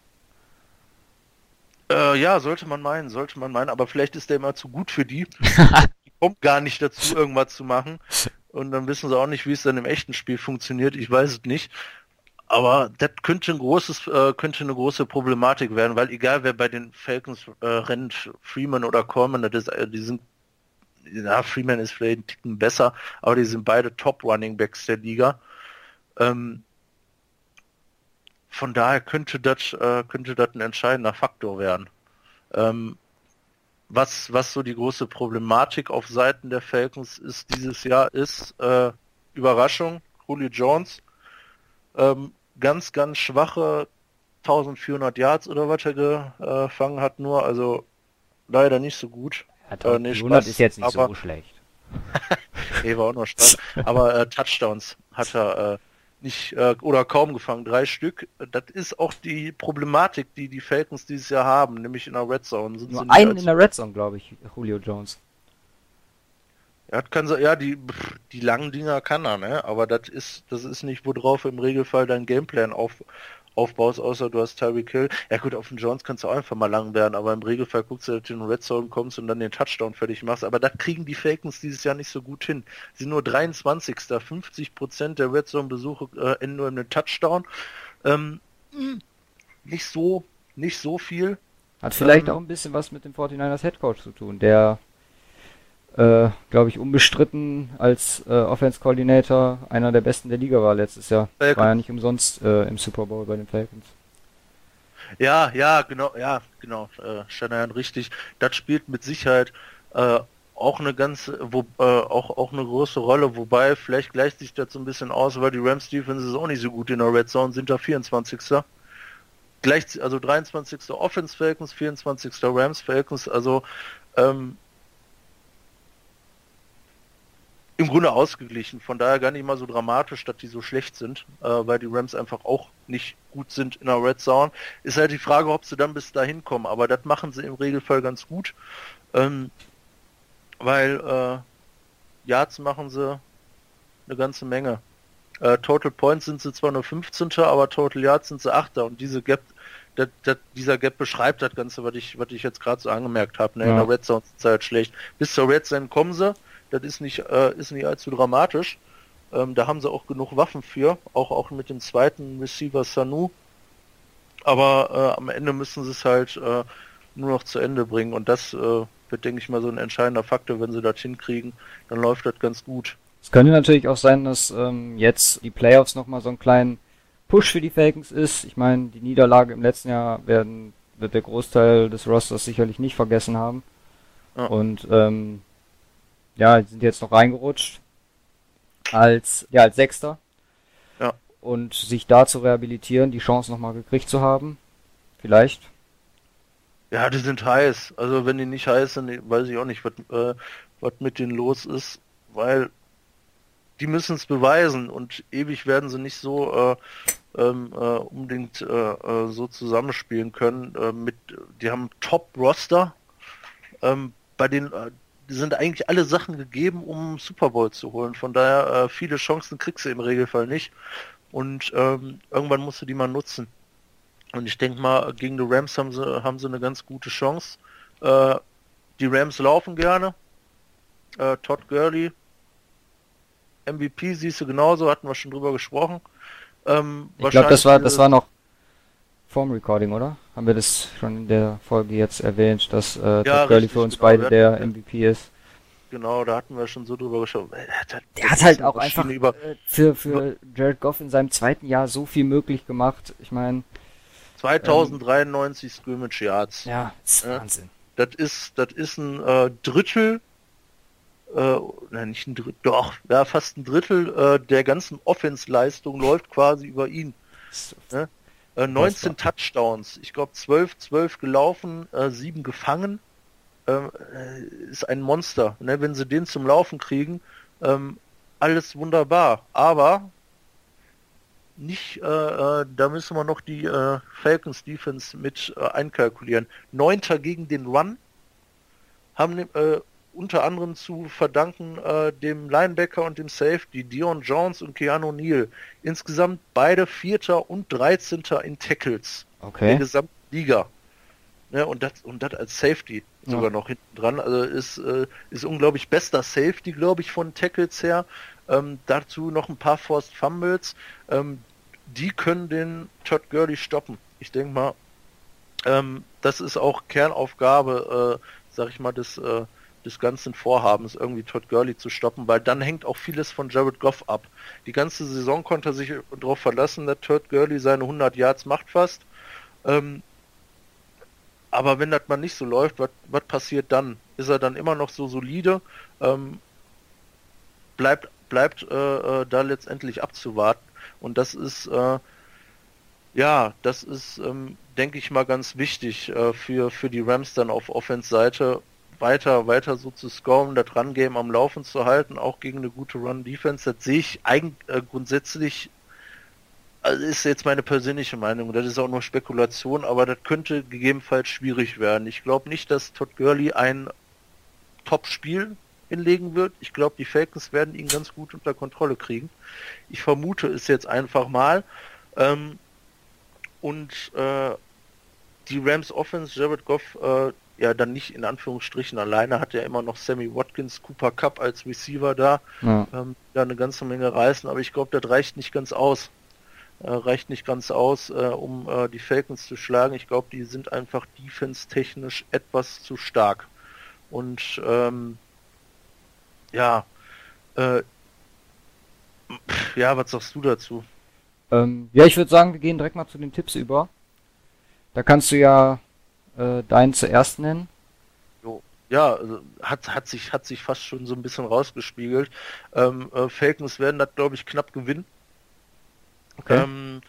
Speaker 2: Äh, ja, sollte man meinen, sollte man meinen, aber vielleicht ist der immer zu gut für die. die kommt gar nicht dazu, irgendwas zu machen. Und dann wissen sie auch nicht, wie es dann im echten Spiel funktioniert. Ich weiß es nicht. Aber das könnte ein großes, äh, könnte eine große Problematik werden, weil egal wer bei den Falcons äh, rennt, Freeman oder Coleman, das ist, äh, die sind, ja, Freeman ist vielleicht ein Ticken besser, aber die sind beide Top Running Backs der Liga. Ähm, von daher könnte das, äh, könnte das ein entscheidender Faktor werden. Ähm, was, was so die große Problematik auf Seiten der Falcons ist dieses Jahr, ist äh, Überraschung, Julio Jones. Ähm, ganz, ganz schwache 1400 Yards oder was er gefangen hat nur, also leider nicht so gut.
Speaker 1: Ja, äh, nee, Spaß, ist jetzt nicht aber, so schlecht.
Speaker 2: nee, war auch noch Spaß. aber äh, Touchdowns hat er äh, nicht äh, oder kaum gefangen, drei Stück. Das ist auch die Problematik, die die Falcons dieses Jahr haben, nämlich in der Red Zone.
Speaker 1: Sind Nur einen in der Red Zone, glaube ich, Julio Jones.
Speaker 2: Ja, kann so, ja, die, die langen Dinger kann er, ne? Aber das ist, das ist nicht, worauf im Regelfall dein Gameplan auf, aufbaust, außer du hast Tyreek Hill. Ja gut, auf den Jones kannst du auch einfach mal lang werden, aber im Regelfall guckst du, dass du in den Red Zone kommst und dann den Touchdown fertig machst. Aber das kriegen die Falcons dieses Jahr nicht so gut hin. Sie sind nur 23. 50 Prozent der Red Zone Besuche äh, enden nur in den Touchdown. Ähm, hm, nicht so, nicht so viel.
Speaker 1: Hat vielleicht ähm, auch ein bisschen was mit dem 49ers Headcoach zu tun, der äh, glaube ich, unbestritten als äh, Offense Coordinator einer der besten der Liga war letztes Jahr. Falcons. War ja nicht umsonst äh, im Super Bowl bei den Falcons.
Speaker 2: Ja, ja, genau, ja, genau, äh, Shanahan richtig. Das spielt mit Sicherheit äh, auch eine ganz, wo, äh, auch, auch eine große Rolle, wobei vielleicht gleicht sich das so ein bisschen aus, weil die Rams Defense ist auch nicht so gut in der Red Zone, sind da 24. Gleich, also 23. Offense Falcons, 24. Rams Falcons, also ähm, im Grunde ausgeglichen. Von daher gar nicht mal so dramatisch, dass die so schlecht sind, äh, weil die Rams einfach auch nicht gut sind in der Red Zone. Ist halt die Frage, ob sie dann bis dahin kommen. Aber das machen sie im Regelfall ganz gut, ähm, weil äh, Yards machen sie eine ganze Menge. Äh, Total Points sind sie zwar nur 15. aber Total Yards sind sie 8. Und diese Gap, dat, dat, dieser Gap beschreibt das Ganze, was ich, was ich jetzt gerade so angemerkt habe. Ne? Ja. In der Red Zone ist es halt schlecht. Bis zur Red Zone kommen sie das ist nicht, äh, ist nicht allzu dramatisch. Ähm, da haben sie auch genug Waffen für, auch, auch mit dem zweiten Receiver Sanu. Aber äh, am Ende müssen sie es halt äh, nur noch zu Ende bringen und das äh, wird, denke ich mal, so ein entscheidender Faktor, wenn sie das hinkriegen, dann läuft das ganz gut.
Speaker 1: Es könnte natürlich auch sein, dass ähm, jetzt die Playoffs nochmal so einen kleinen Push für die Falcons ist. Ich meine, die Niederlage im letzten Jahr werden, wird der Großteil des Rosters sicherlich nicht vergessen haben. Ja. Und ähm, ja, die sind jetzt noch reingerutscht als ja als Sechster.
Speaker 2: Ja.
Speaker 1: Und sich da zu rehabilitieren, die Chance nochmal gekriegt zu haben, vielleicht.
Speaker 2: Ja, die sind heiß. Also wenn die nicht heiß sind, weiß ich auch nicht, was, äh, was mit denen los ist, weil die müssen es beweisen und ewig werden sie nicht so äh, ähm, äh, unbedingt äh, äh so zusammenspielen können. Äh, mit, die haben Top-Roster. Ähm, bei den äh, sind eigentlich alle Sachen gegeben, um Super Bowl zu holen. Von daher äh, viele Chancen kriegst du im Regelfall nicht. Und ähm, irgendwann musst du die mal nutzen. Und ich denke mal, gegen die Rams haben sie, haben sie eine ganz gute Chance. Äh, die Rams laufen gerne. Äh, Todd Gurley, MVP siehst du genauso, hatten wir schon drüber gesprochen.
Speaker 1: Ähm, ich glaube, das war, das war noch vorm Recording, oder? Haben wir das schon in der Folge jetzt erwähnt, dass äh, ja, Gurley für uns genau, beide der MVP ist?
Speaker 2: Genau, da hatten wir schon so drüber geschaut.
Speaker 1: Der, hat halt auch einfach über, äh, für, für Jared Goff in seinem zweiten Jahr so viel möglich gemacht. Ich meine...
Speaker 2: 2093 ähm, Scrimmage Yards.
Speaker 1: Ja, das ist ja, Wahnsinn.
Speaker 2: Das ist, das ist ein äh, Drittel äh, nein, nicht ein Drittel, doch, ja, fast ein Drittel äh, der ganzen Offense-Leistung läuft quasi über ihn. Ne? Äh, 19 Touchdowns, ich glaube 12, 12 gelaufen, äh, 7 gefangen. Ähm, äh, ist ein Monster. Ne? Wenn sie den zum Laufen kriegen, ähm, alles wunderbar. Aber nicht, äh, äh, da müssen wir noch die äh, Falcons Defense mit einkalkulieren. Neunter gegen den Run, haben unter anderem zu verdanken äh, dem Linebacker und dem Safety, Dion Jones und Keanu Neal. Insgesamt beide Vierter und Dreizehnter in Tackles
Speaker 1: okay.
Speaker 2: der gesamten Liga. Ne, und das und das als Safety sogar ja. noch hinten dran. Also ist, äh, ist unglaublich bester Safety, glaube ich, von Tackles her. Ähm, dazu noch ein paar Forced Fumbles. Ähm, die können den Todd Gurley stoppen. Ich denke mal, ähm, das ist auch Kernaufgabe, äh, sag ich mal, des, äh, des ganzen Vorhabens, irgendwie Todd Gurley zu stoppen, weil dann hängt auch vieles von Jared Goff ab. Die ganze Saison konnte er sich darauf verlassen, dass Todd Gurley seine 100 Yards macht fast. Ähm, aber wenn das mal nicht so läuft, was passiert dann? Ist er dann immer noch so solide? Ähm, bleibt bleibt äh, äh, da letztendlich abzuwarten. Und das ist äh, ja, das ist, ähm, denke ich mal, ganz wichtig äh, für, für die Rams dann auf Offense-Seite weiter, weiter so zu scoren, das Run-Game am Laufen zu halten, auch gegen eine gute Run-Defense. Das sehe ich eigentlich äh, grundsätzlich, also ist jetzt meine persönliche Meinung, das ist auch nur Spekulation, aber das könnte gegebenenfalls schwierig werden. Ich glaube nicht, dass Todd Gurley ein Top-Spiel hinlegen wird. Ich glaube, die Falcons werden ihn ganz gut unter Kontrolle kriegen. Ich vermute es jetzt einfach mal. Ähm, und äh, die Rams Offense, Jared Goff, äh, ja dann nicht in Anführungsstrichen alleine, hat ja immer noch Sammy Watkins, Cooper Cup als Receiver da, ja. ähm, da eine ganze Menge reißen, aber ich glaube, das reicht nicht ganz aus. Äh, reicht nicht ganz aus, äh, um äh, die Falcons zu schlagen. Ich glaube, die sind einfach defense-technisch etwas zu stark. Und ähm, ja, äh, ja, was sagst du dazu?
Speaker 1: Ähm, ja, ich würde sagen, wir gehen direkt mal zu den Tipps über. Da kannst du ja äh, deinen zuerst nennen.
Speaker 2: Ja, also hat, hat, sich, hat sich fast schon so ein bisschen rausgespiegelt. Ähm, äh, Falcons werden das, glaube ich, knapp gewinnen. Okay. Ähm,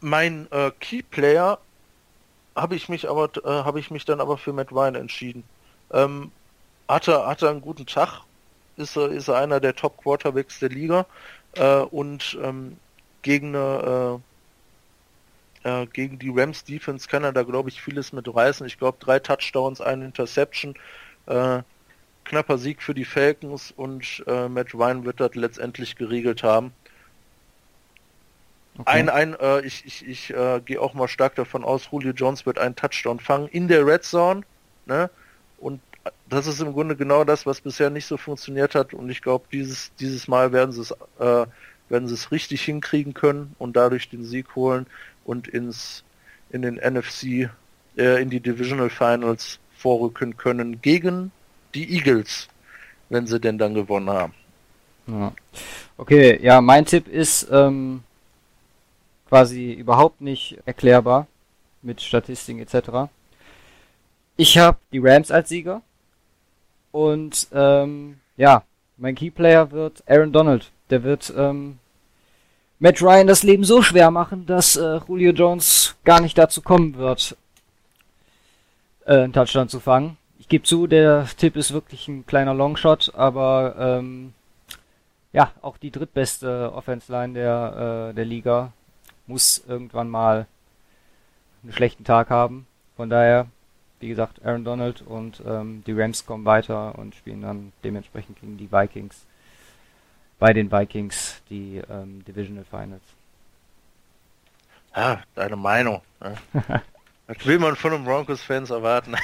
Speaker 2: mein äh, Key-Player habe ich mich aber äh, habe ich mich dann aber für Matt Ryan entschieden. Ähm, hatte, hatte einen guten Tag, ist er, ist er einer der Top Quarterbacks der Liga äh, und ähm, gegen eine äh, gegen die Rams Defense kann er da glaube ich vieles mit reißen. Ich glaube drei Touchdowns, eine Interception, äh, knapper Sieg für die Falcons und äh, Matt Ryan wird das letztendlich geregelt haben. Okay. Ein, ein, äh, ich, ich, ich äh, gehe auch mal stark davon aus, Julio Jones wird einen Touchdown fangen in der Red Zone, ne? Und das ist im Grunde genau das, was bisher nicht so funktioniert hat. Und ich glaube, dieses, dieses Mal werden sie es, äh, werden sie es richtig hinkriegen können und dadurch den Sieg holen und ins, in den NFC, äh, in die Divisional Finals vorrücken können gegen die Eagles, wenn sie denn dann gewonnen haben.
Speaker 1: Ja. Okay, ja, mein Tipp ist ähm, quasi überhaupt nicht erklärbar mit Statistiken etc. Ich habe die Rams als Sieger. Und ähm, ja, mein Keyplayer wird Aaron Donald. Der wird ähm, Matt Ryan das Leben so schwer machen, dass äh, Julio Jones gar nicht dazu kommen wird, äh, einen Touchdown zu fangen. Ich gebe zu, der Tipp ist wirklich ein kleiner Longshot, aber ähm, ja, auch die drittbeste Offense Line der, äh, der Liga muss irgendwann mal einen schlechten Tag haben. Von daher wie gesagt, Aaron Donald und ähm, die Rams kommen weiter und spielen dann dementsprechend gegen die Vikings. Bei den Vikings die ähm, Divisional Finals.
Speaker 2: Ja, deine Meinung. Ne? Was will man von den Broncos-Fans erwarten?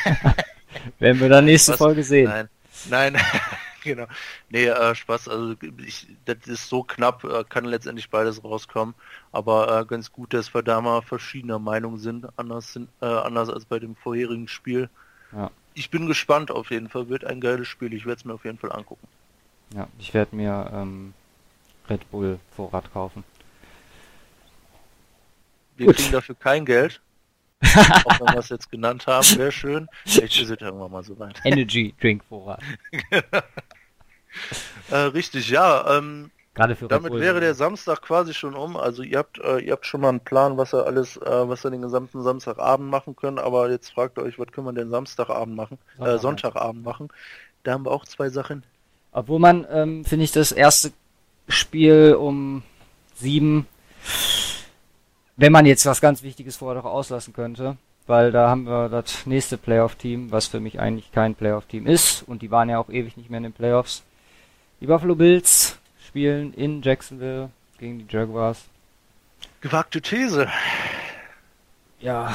Speaker 1: Werden wir dann nächste Was? Folge sehen.
Speaker 2: Nein, nein, genau. Nee, äh, Spaß, also ich, das ist so knapp, äh, kann letztendlich beides rauskommen. Aber äh, ganz gut, dass wir da mal verschiedener Meinung sind, anders sind, äh, anders als bei dem vorherigen Spiel. Ja. Ich bin gespannt auf jeden Fall, wird ein geiles Spiel, ich werde es mir auf jeden Fall angucken.
Speaker 1: Ja, ich werde mir ähm, Red Bull Vorrat kaufen.
Speaker 2: Wir Gut. kriegen dafür kein Geld. auch wenn wir es jetzt genannt haben, wäre schön. Vielleicht ist es irgendwann mal so weit.
Speaker 1: Energy Drink Vorrat.
Speaker 2: äh, richtig, ja. Ähm, Gerade für damit wäre der Samstag quasi schon um. Also ihr habt, äh, ihr habt schon mal einen Plan, was ihr alles, äh, was ihr den gesamten Samstagabend machen können. Aber jetzt fragt ihr euch, was können wir denn Samstagabend machen, äh, Sonntagabend machen? Da haben wir auch zwei Sachen.
Speaker 1: Obwohl man, ähm, finde ich, das erste Spiel um sieben, wenn man jetzt was ganz Wichtiges vorher doch auslassen könnte, weil da haben wir das nächste Playoff-Team, was für mich eigentlich kein Playoff-Team ist. Und die waren ja auch ewig nicht mehr in den Playoffs. Die Buffalo Bills spielen in Jacksonville gegen die Jaguars.
Speaker 2: Gewagte These.
Speaker 1: Ja,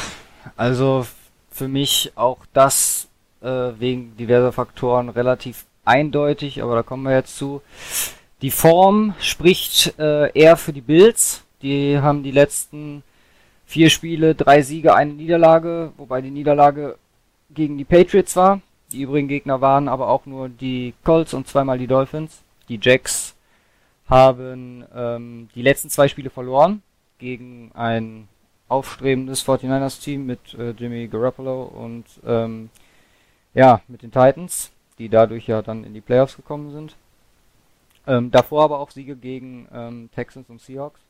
Speaker 1: also für mich auch das äh, wegen diverser Faktoren relativ eindeutig, aber da kommen wir jetzt zu. Die Form spricht äh, eher für die Bills. Die haben die letzten vier Spiele, drei Siege, eine Niederlage, wobei die Niederlage gegen die Patriots war. Die übrigen Gegner waren aber auch nur die Colts und zweimal die Dolphins. Die Jacks haben ähm, die letzten zwei Spiele verloren gegen ein aufstrebendes 49ers-Team mit äh, Jimmy Garoppolo und ähm, ja, mit den Titans, die dadurch ja dann in die Playoffs gekommen sind. Ähm, davor aber auch Siege gegen ähm, Texans und Seahawks.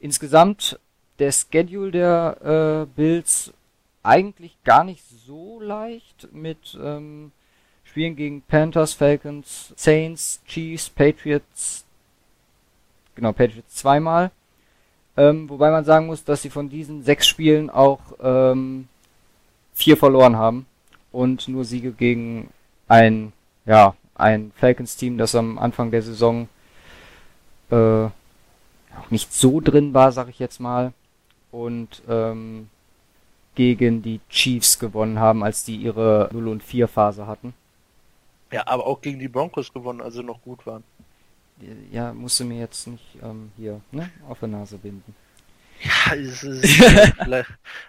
Speaker 1: Insgesamt der Schedule der äh, Bills eigentlich gar nicht so leicht mit ähm, Spielen gegen Panthers, Falcons, Saints, Chiefs, Patriots, genau, Patriots zweimal. Ähm, wobei man sagen muss, dass sie von diesen sechs Spielen auch ähm, vier verloren haben und nur Siege gegen ein, ja, ein Falcons-Team, das am Anfang der Saison äh, nicht so drin war, sag ich jetzt mal, und ähm, gegen die Chiefs gewonnen haben, als die ihre 0 und 4 Phase hatten.
Speaker 2: Ja, aber auch gegen die Broncos gewonnen, als sie noch gut waren.
Speaker 1: Ja, musst du mir jetzt nicht ähm, hier ne, auf der Nase binden.
Speaker 2: Ja, es ist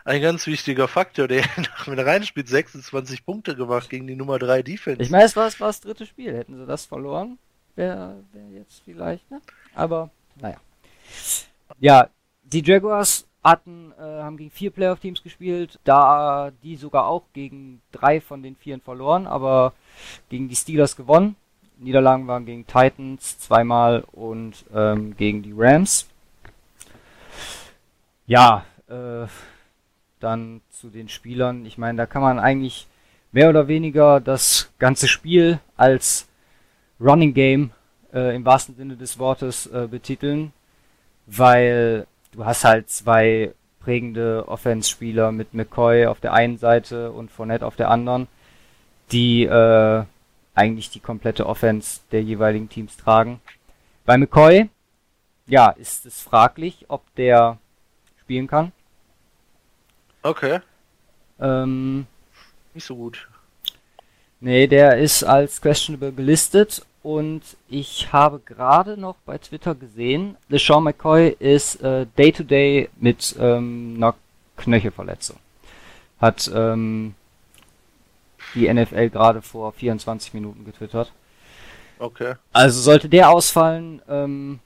Speaker 2: ein ganz wichtiger Faktor, der nach mit reinspielt. 26 Punkte gemacht gegen die Nummer 3 Defense.
Speaker 1: Ich meine, es war, es war das dritte Spiel. Hätten sie das verloren, wäre wär jetzt vielleicht, ne? Aber, naja. Ja, die Jaguars hatten, äh, haben gegen vier Playoff-Teams gespielt, da die sogar auch gegen drei von den vieren verloren, aber gegen die Steelers gewonnen. Niederlagen waren gegen Titans zweimal und ähm, gegen die Rams. Ja, äh, dann zu den Spielern. Ich meine, da kann man eigentlich mehr oder weniger das ganze Spiel als Running Game äh, im wahrsten Sinne des Wortes äh, betiteln, weil du hast halt zwei prägende Offense-Spieler mit McCoy auf der einen Seite und Fournette auf der anderen, die äh, eigentlich die komplette Offense der jeweiligen Teams tragen. Bei McCoy, ja, ist es fraglich, ob der spielen kann.
Speaker 2: Okay.
Speaker 1: Ähm,
Speaker 2: Nicht so gut.
Speaker 1: Nee, der ist als questionable gelistet und ich habe gerade noch bei Twitter gesehen, LeSean McCoy ist äh, day to day mit ähm, einer Knöchelverletzung. Hat ähm, die NFL gerade vor 24 Minuten getwittert.
Speaker 2: Okay.
Speaker 1: Also sollte der ausfallen, ähm,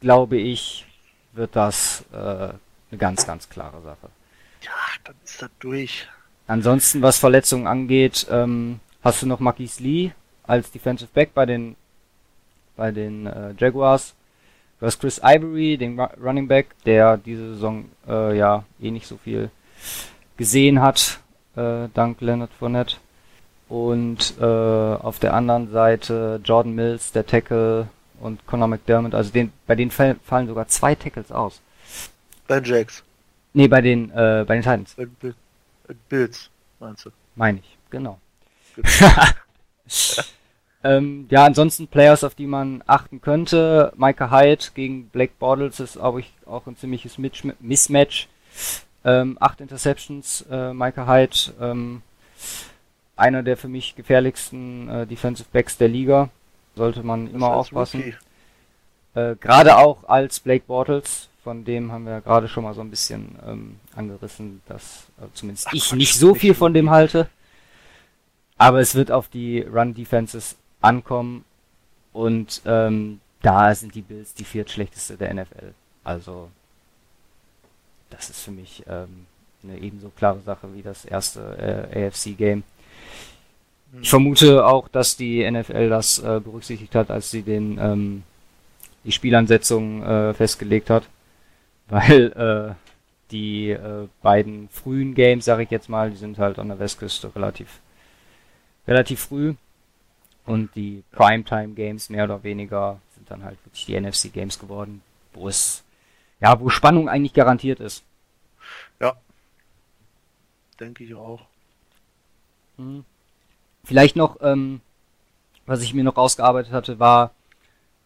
Speaker 1: glaube ich, wird das äh, eine ganz, ganz klare Sache.
Speaker 2: Ja, dann ist das durch.
Speaker 1: Ansonsten, was Verletzungen angeht, ähm, hast du noch Marquis Lee als Defensive Back bei den bei den äh, Jaguars. Du hast Chris Ivory, den Ru Running Back, der diese Saison äh, ja eh nicht so viel gesehen hat, äh, dank Leonard Fournette. Und äh, auf der anderen Seite Jordan Mills, der Tackle und Conor McDermott, also den, bei denen fall, fallen sogar zwei Tackles aus.
Speaker 2: Bei Jacks.
Speaker 1: Nee, bei den, äh, bei den Titans.
Speaker 2: Bei den Bills, meinst du?
Speaker 1: Meine ich, genau. ähm, ja, ansonsten Players, auf die man achten könnte. Micah Hyde gegen Blake Bortles ist, glaube ich, auch ein ziemliches Mismatch. Ähm, acht Interceptions, äh, Micah Hyde, ähm, einer der für mich gefährlichsten äh, Defensive Backs der Liga. Sollte man das immer aufpassen. Äh, gerade auch als Blake Bortles, von dem haben wir ja gerade schon mal so ein bisschen ähm, angerissen, dass äh, zumindest Ach, ich nicht so viel von dem halte. Aber es wird auf die Run-Defenses ankommen und ähm, da sind die Bills die viertschlechteste der NFL. Also das ist für mich ähm, eine ebenso klare Sache wie das erste äh, AFC-Game. Ich vermute auch, dass die NFL das äh, berücksichtigt hat, als sie den ähm, die Spielansetzung äh, festgelegt hat, weil äh, die äh, beiden frühen Games, sage ich jetzt mal, die sind halt an der Westküste relativ relativ früh und die Primetime Games mehr oder weniger sind dann halt wirklich die NFC Games geworden, wo es ja, wo Spannung eigentlich garantiert ist.
Speaker 2: Ja. denke ich auch.
Speaker 1: Mhm. Vielleicht noch, ähm, was ich mir noch rausgearbeitet hatte, war,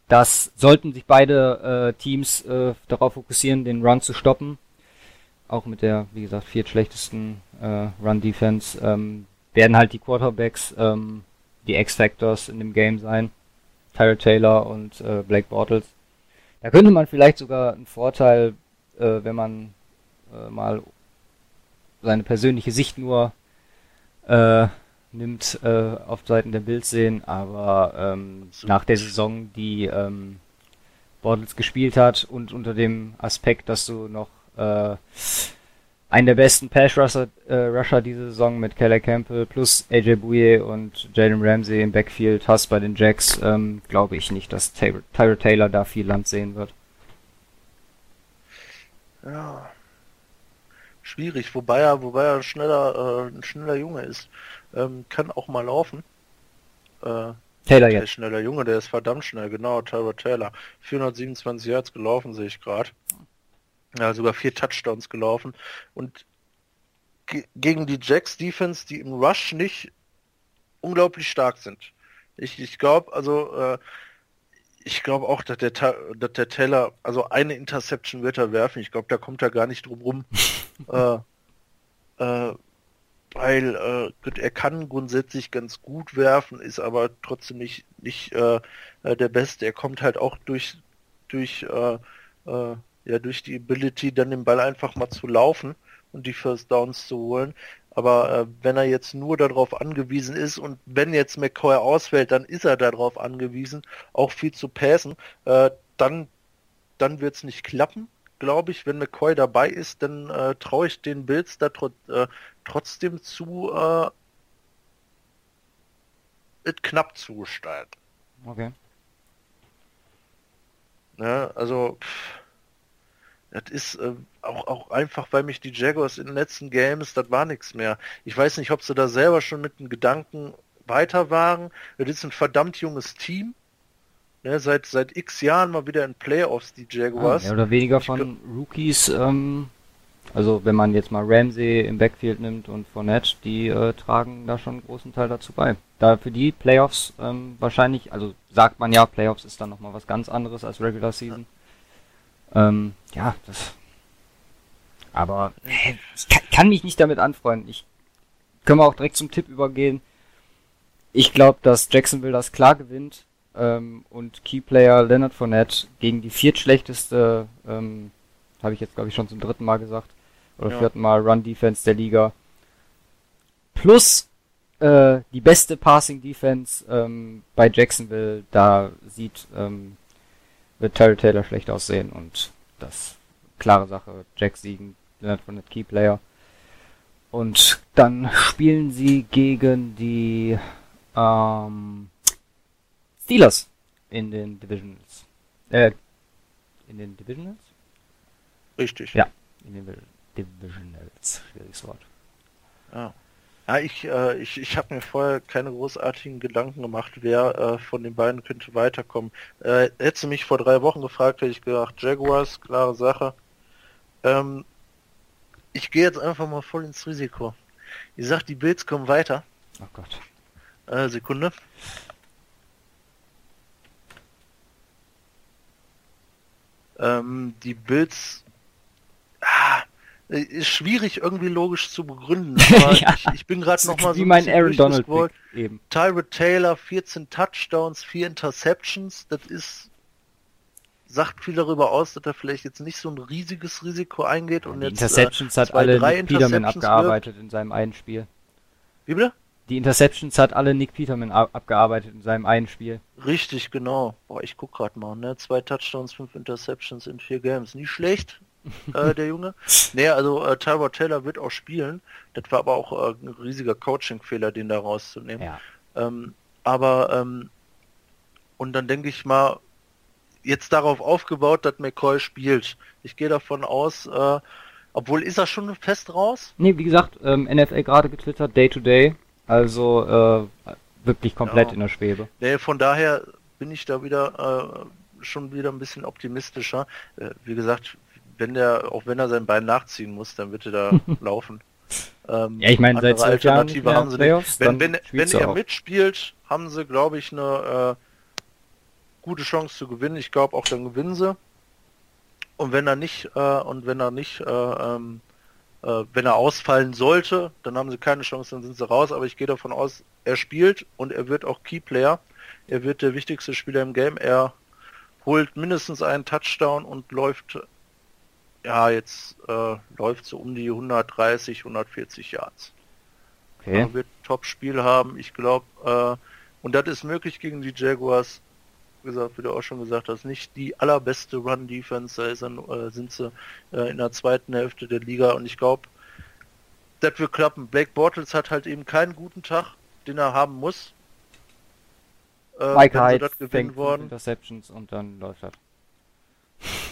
Speaker 1: dass sollten sich beide äh, Teams äh, darauf fokussieren, den Run zu stoppen, auch mit der, wie gesagt, viertschlechtesten äh, Run-Defense, ähm, werden halt die Quarterbacks ähm, die X-Factors in dem Game sein. Tyrell Taylor und äh, Blake Bortles. Da könnte man vielleicht sogar einen Vorteil, äh, wenn man äh, mal seine persönliche Sicht nur äh, nimmt, äh, auf Seiten der Bills sehen, aber ähm, nach der Saison, die ähm, Bortles gespielt hat und unter dem Aspekt, dass du noch äh, einen der besten Pass-Rusher äh, diese Saison mit Keller Campbell plus AJ Bouye und Jalen Ramsey im Backfield hast bei den Jacks, ähm, glaube ich nicht, dass Ty Tyra Taylor da viel Land sehen wird.
Speaker 2: Ja. Schwierig, wobei er, wobei er schneller, äh, ein schneller Junge ist. Ähm, kann auch mal laufen. Äh, Taylor jetzt. schneller Junge, der ist verdammt schnell, genau, Tyra Taylor. 427 Yards gelaufen, sehe ich gerade ja, sogar vier Touchdowns gelaufen. Und ge gegen die Jacks Defense, die im Rush nicht unglaublich stark sind. Ich, ich glaube, also äh, ich glaube auch, dass der, dass der Teller, also eine Interception wird er werfen. Ich glaube, da kommt er gar nicht drum rum. äh, äh, weil äh, er kann grundsätzlich ganz gut werfen, ist aber trotzdem nicht, nicht äh, äh der Beste. Er kommt halt auch durch, durch äh, äh, ja durch die Ability dann den Ball einfach mal zu laufen und die First Downs zu holen. Aber äh, wenn er jetzt nur darauf angewiesen ist und wenn jetzt McCoy ausfällt, dann ist er darauf angewiesen, auch viel zu passen, dann, dann wird es nicht klappen, glaube ich. Wenn McCoy dabei ist, dann äh, traue ich den Bills da tr äh, trotzdem zu, äh, knapp zu gestalten.
Speaker 1: Okay.
Speaker 2: Ja, also pff das ist äh, auch, auch einfach, weil mich die Jaguars in den letzten Games, das war nichts mehr. Ich weiß nicht, ob sie da selber schon mit den Gedanken weiter waren. Das ist ein verdammt junges Team. Ne, seit, seit x Jahren mal wieder in Playoffs, die Jaguars.
Speaker 1: Ah, mehr oder weniger von Rookies, ähm, also wenn man jetzt mal Ramsey im Backfield nimmt und Fournette, die äh, tragen da schon einen großen Teil dazu bei. Da für die Playoffs ähm, wahrscheinlich, also sagt man ja, Playoffs ist dann nochmal was ganz anderes als Regular Season. Ähm, ja, das. Aber äh, ich kann, kann, mich nicht damit anfreunden. Ich können wir auch direkt zum Tipp übergehen. Ich glaube, dass Jacksonville das klar gewinnt ähm, und Keyplayer Leonard Fournette gegen die viertschlechteste, ähm, habe ich jetzt glaube ich schon zum dritten Mal gesagt, oder ja. vierten Mal Run Defense der Liga, plus äh, die beste Passing Defense ähm, bei Jacksonville, da sieht ähm, wird Terry Taylor schlecht aussehen und das klare Sache. Jack Siegen, Leonard von der Key Player. Und dann spielen sie gegen die ähm, Steelers in den Divisionals. Äh, in den Divisionals?
Speaker 2: Richtig.
Speaker 1: Ja, in den Divisionals. Schwieriges Wort.
Speaker 2: Ja. Ja, ich, äh, ich, ich habe mir vorher keine großartigen Gedanken gemacht, wer äh, von den beiden könnte weiterkommen. Äh, hättest du mich vor drei Wochen gefragt, hätte ich gedacht, Jaguars, klare Sache. Ähm, ich gehe jetzt einfach mal voll ins Risiko. Ich sag, die Bills kommen weiter.
Speaker 1: Oh Gott.
Speaker 2: Äh, Sekunde. Ähm, die Bills... Ah, äh, ist schwierig irgendwie logisch zu begründen. ja, ich, ich, bin gerade noch mal
Speaker 1: so wie mein Aaron Donald eben.
Speaker 2: Tyrod Taylor 14 Touchdowns, 4 Interceptions. Das ist sagt viel darüber aus, dass er vielleicht jetzt nicht so ein riesiges Risiko eingeht und
Speaker 1: die
Speaker 2: jetzt
Speaker 1: Interceptions äh, hat alle Nick Peterman abgearbeitet wird. in seinem einen Spiel.
Speaker 2: Wie bitte?
Speaker 1: Die Interceptions hat alle Nick Peterman abgearbeitet in seinem einen Spiel.
Speaker 2: Richtig, genau. Boah, ich guck gerade mal, ne? Zwei Touchdowns, fünf Interceptions in vier Games. Nicht schlecht äh, der Junge. Nee, also äh, Tyrod Taylor wird auch spielen. Das war aber auch äh, ein riesiger Coaching-Fehler, den da rauszunehmen.
Speaker 1: Ja.
Speaker 2: Ähm, aber ähm, und dann denke ich mal, jetzt darauf aufgebaut, dass McCoy spielt. Ich gehe davon aus, äh, obwohl ist er schon fest raus?
Speaker 1: Nee, wie gesagt, ähm, NFL gerade getwittert, Day to Day. Also äh, wirklich komplett ja. in der Schwebe.
Speaker 2: Nee, von daher bin ich da wieder äh, schon wieder ein bisschen optimistischer. Äh, wie gesagt, wenn der, auch wenn er sein Bein nachziehen muss, dann wird er da laufen. Ähm,
Speaker 1: ja, ich meine, seit zwölf Jahren
Speaker 2: Alternative haben sie
Speaker 1: Playoffs,
Speaker 2: nicht. Wenn, wenn, wenn er
Speaker 1: auch.
Speaker 2: mitspielt, haben sie, glaube ich, eine äh, gute Chance zu gewinnen. Ich glaube auch, dann gewinnen sie. Und wenn er nicht, äh, und wenn er nicht, äh, ähm, äh, wenn er ausfallen sollte, dann haben sie keine Chance, dann sind sie raus. Aber ich gehe davon aus, er spielt und er wird auch Keyplayer. Er wird der wichtigste Spieler im Game. Er holt mindestens einen Touchdown und läuft, ja, jetzt äh, läuft so um die 130, 140 Yards.
Speaker 1: Okay.
Speaker 2: Er wird Top-Spiel haben, ich glaube, äh, und das ist möglich gegen die Jaguars. Gesagt, wie du auch schon gesagt hast, nicht die allerbeste Run-Defense, da ist äh, sind sie äh, in der zweiten Hälfte der Liga und ich glaube, das wird klappen. Blake Bortles hat halt eben keinen guten Tag, den er haben muss. Äh,
Speaker 1: Mike Hyde
Speaker 2: gewinnen worden,
Speaker 1: Interceptions und dann läuft das.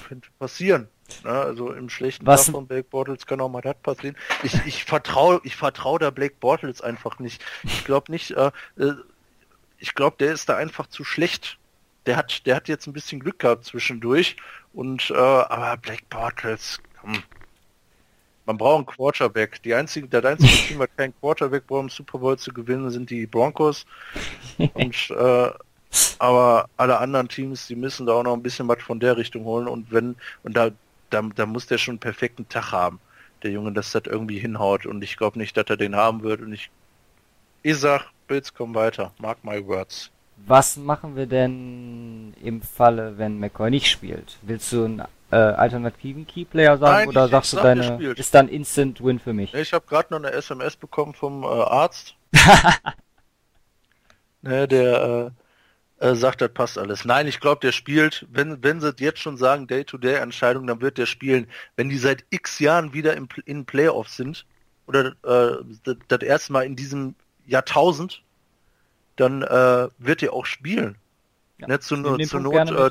Speaker 2: könnte passieren. Ne? Also im schlechten
Speaker 1: Was-
Speaker 2: Tag von Blake Bortles kann auch mal das passieren. Ich, ich vertraue ich vertrau da Blake Bortles einfach nicht. Ich glaube nicht, äh, äh, ich glaube, der ist da einfach zu schlecht. Der hat, der hat jetzt ein bisschen Glück gehabt zwischendurch und äh, aber Blake Bortles, komm. Man braucht einen Quarterback. Die einzige, das einzige Team, was keinen Quarterback braucht, um Super Bowl zu gewinnen, sind die Broncos. Und äh, aber alle anderen Teams, die müssen da auch noch ein bisschen was von der Richtung holen und wenn und da da, da muss der schon einen perfekten Tag haben, der Junge, dass das irgendwie hinhaut und ich glaube nicht, dass er den haben wird und ich ich sag, Bills kommen weiter, mark my words.
Speaker 1: Was machen wir denn im Falle, wenn McCoy nicht spielt? Willst du einen äh, alternativen Keyplayer sagen
Speaker 2: Nein,
Speaker 1: oder
Speaker 2: ich-
Speaker 1: sagst
Speaker 2: ich
Speaker 1: du
Speaker 2: sag,
Speaker 1: deine
Speaker 2: spielt.
Speaker 1: ist dann Instant Win für mich?
Speaker 2: Ich habe gerade noch eine SMS bekommen vom äh, Arzt. ne, der äh, äh, sagt, das passt alles. Nein, ich glaube, der spielt, wenn, wenn sie jetzt schon sagen, Day-to-Day-Entscheidung, dann wird der spielen. Wenn die seit x Jahren wieder im, in Playoffs sind, oder äh, das erste Mal in diesem Jahrtausend, dann äh, wird er auch spielen.
Speaker 1: Ja,
Speaker 2: ne, zur,
Speaker 1: ich nehm
Speaker 2: Not, äh,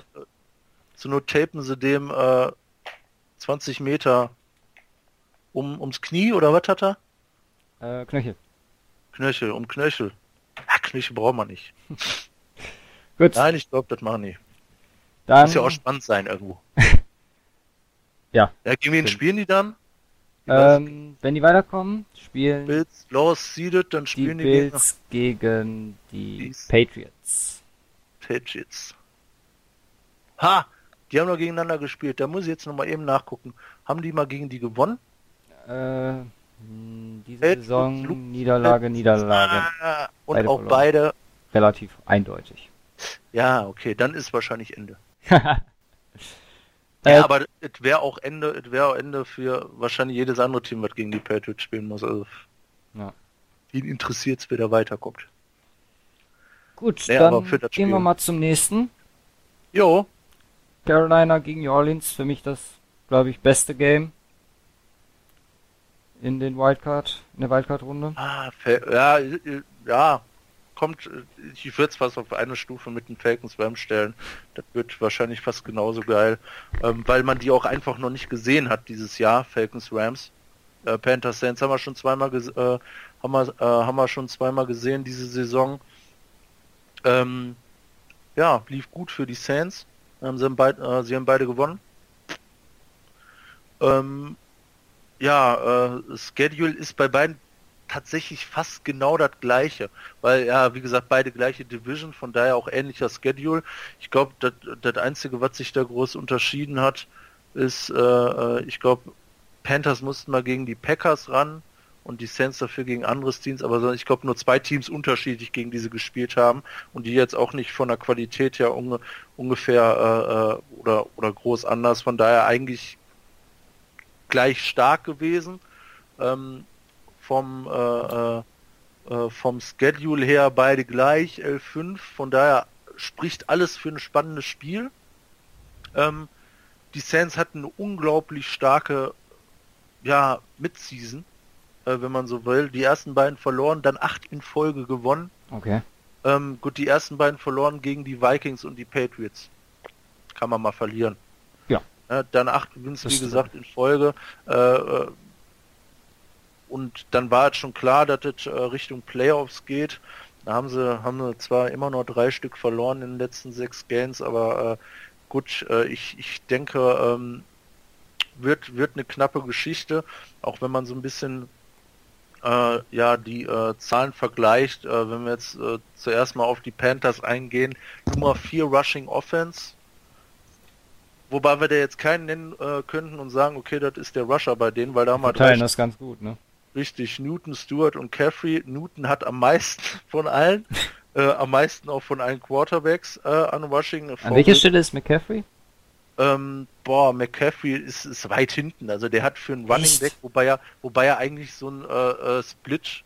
Speaker 2: zur Not tapen sie dem äh, 20 Meter um, ums Knie, oder was hat er?
Speaker 1: Äh, Knöchel.
Speaker 2: Knöchel, um Knöchel. Ja, Knöchel braucht man nicht.
Speaker 1: Gut,
Speaker 2: Nein, ich glaube, das machen die.
Speaker 1: dann
Speaker 2: Muss ja auch spannend sein irgendwo.
Speaker 1: Ja.
Speaker 2: Ja, gegen wen
Speaker 1: Stimmt.
Speaker 2: spielen die dann?
Speaker 1: Ähm, wenn die weiterkommen, spielen
Speaker 2: Bills, Lost Seeded, dann
Speaker 1: die
Speaker 2: spielen die, gegen
Speaker 1: Bills gegen die
Speaker 2: Dies.
Speaker 1: Patriots.
Speaker 2: Patriots. Ha! Die haben noch gegeneinander gespielt. Da muss ich jetzt noch mal eben nachgucken. Haben die mal gegen die gewonnen?
Speaker 1: Äh, mh, diese
Speaker 2: Patriots,
Speaker 1: Saison
Speaker 2: Lu-
Speaker 1: Niederlage, Niederlage.
Speaker 2: Ah, und
Speaker 1: Beide
Speaker 2: auch
Speaker 1: verloren.
Speaker 2: beide.
Speaker 1: Relativ eindeutig.
Speaker 2: Ja, okay, dann ist wahrscheinlich Ende.
Speaker 1: Äh,
Speaker 2: Ja, aber es wäre auch Ende, es wäre Ende für wahrscheinlich jedes andere Team, was gegen die Patriots spielen muss. Also
Speaker 1: Ja.
Speaker 2: ihn interessiert es, wer da weiterkommt.
Speaker 1: Gut,
Speaker 2: aber
Speaker 1: dann gehen wir
Speaker 2: Spiel.
Speaker 1: mal zum nächsten.
Speaker 2: Jo,
Speaker 1: Carolina gegen New Orleans, für mich das, glaube ich, beste Game in den Wildcard, in der Wildcard-Runde.
Speaker 2: Ah, ja, äh, ja, kommt, äh, ich würde es fast auf eine Stufe mit den Falcons Rams stellen. Das wird wahrscheinlich fast genauso geil, ähm, weil man die auch einfach noch nicht gesehen hat dieses Jahr, Falcons Rams. Äh, Panthers Saints haben wir schon zweimal äh, haben wir, äh, haben wir schon zweimal gesehen diese Saison. Ähm, ja, lief gut für die Saints. Ähm, sie, haben beid, äh, sie haben beide gewonnen. Ähm, ja, äh, Schedule ist bei beiden tatsächlich fast genau das gleiche, weil ja, wie gesagt, beide gleiche Division, von daher auch ähnlicher Schedule. Ich glaube, das, Einzige, was sich da groß unterschieden hat, ist, äh, äh, ich glaube, Panthers mussten mal gegen die Packers ran und die Saints dafür gegen anderes Teams, aber ich glaube nur zwei Teams unterschiedlich gegen diese gespielt haben und die jetzt auch nicht von der Qualität her unge ungefähr äh, äh, oder, oder groß anders, von daher eigentlich gleich stark gewesen. Ähm, vom, äh, äh, äh, vom Schedule her beide gleich, 11-5, von daher spricht alles für ein spannendes Spiel. Ähm, die Saints hatten eine unglaublich starke ja, Midseason, äh, wenn man so will. Die ersten beiden verloren, dann acht in Folge gewonnen.
Speaker 1: Okay.
Speaker 2: Ähm, gut, die ersten beiden verloren gegen die Vikings und die Patriots. Kann man mal verlieren.
Speaker 1: Ja.
Speaker 2: Äh, dann acht Wins, wie gesagt, in Folge. Äh, äh, und dann war es schon klar, dass es äh, Richtung Playoffs geht. Da haben sie, haben sie zwar immer nur drei Stück verloren in den letzten sechs Games, aber äh, gut, äh, ich, ich denke, ähm, wird, wird eine knappe Geschichte, auch wenn man so ein bisschen äh, ja die äh, Zahlen vergleicht, äh, wenn wir jetzt zuerst mal auf die Panthers eingehen, Nummer 4 Rushing Offense, wobei wir da jetzt keinen nennen könnten und sagen, okay, das ist der Rusher bei denen, weil da haben wir
Speaker 1: drei das ganz gut, ne?
Speaker 2: Richtig, Newton, Stewart und Caffrey. Newton hat am meisten von allen, äh, am meisten auch von allen Quarterbacks äh, an Rushing.
Speaker 1: An welcher Stelle ist McCaffrey?
Speaker 2: Ähm, boah, McCaffrey ist, ist weit hinten. Also der hat für einen Running Back, wobei er, wobei er eigentlich so ein äh, äh, Split,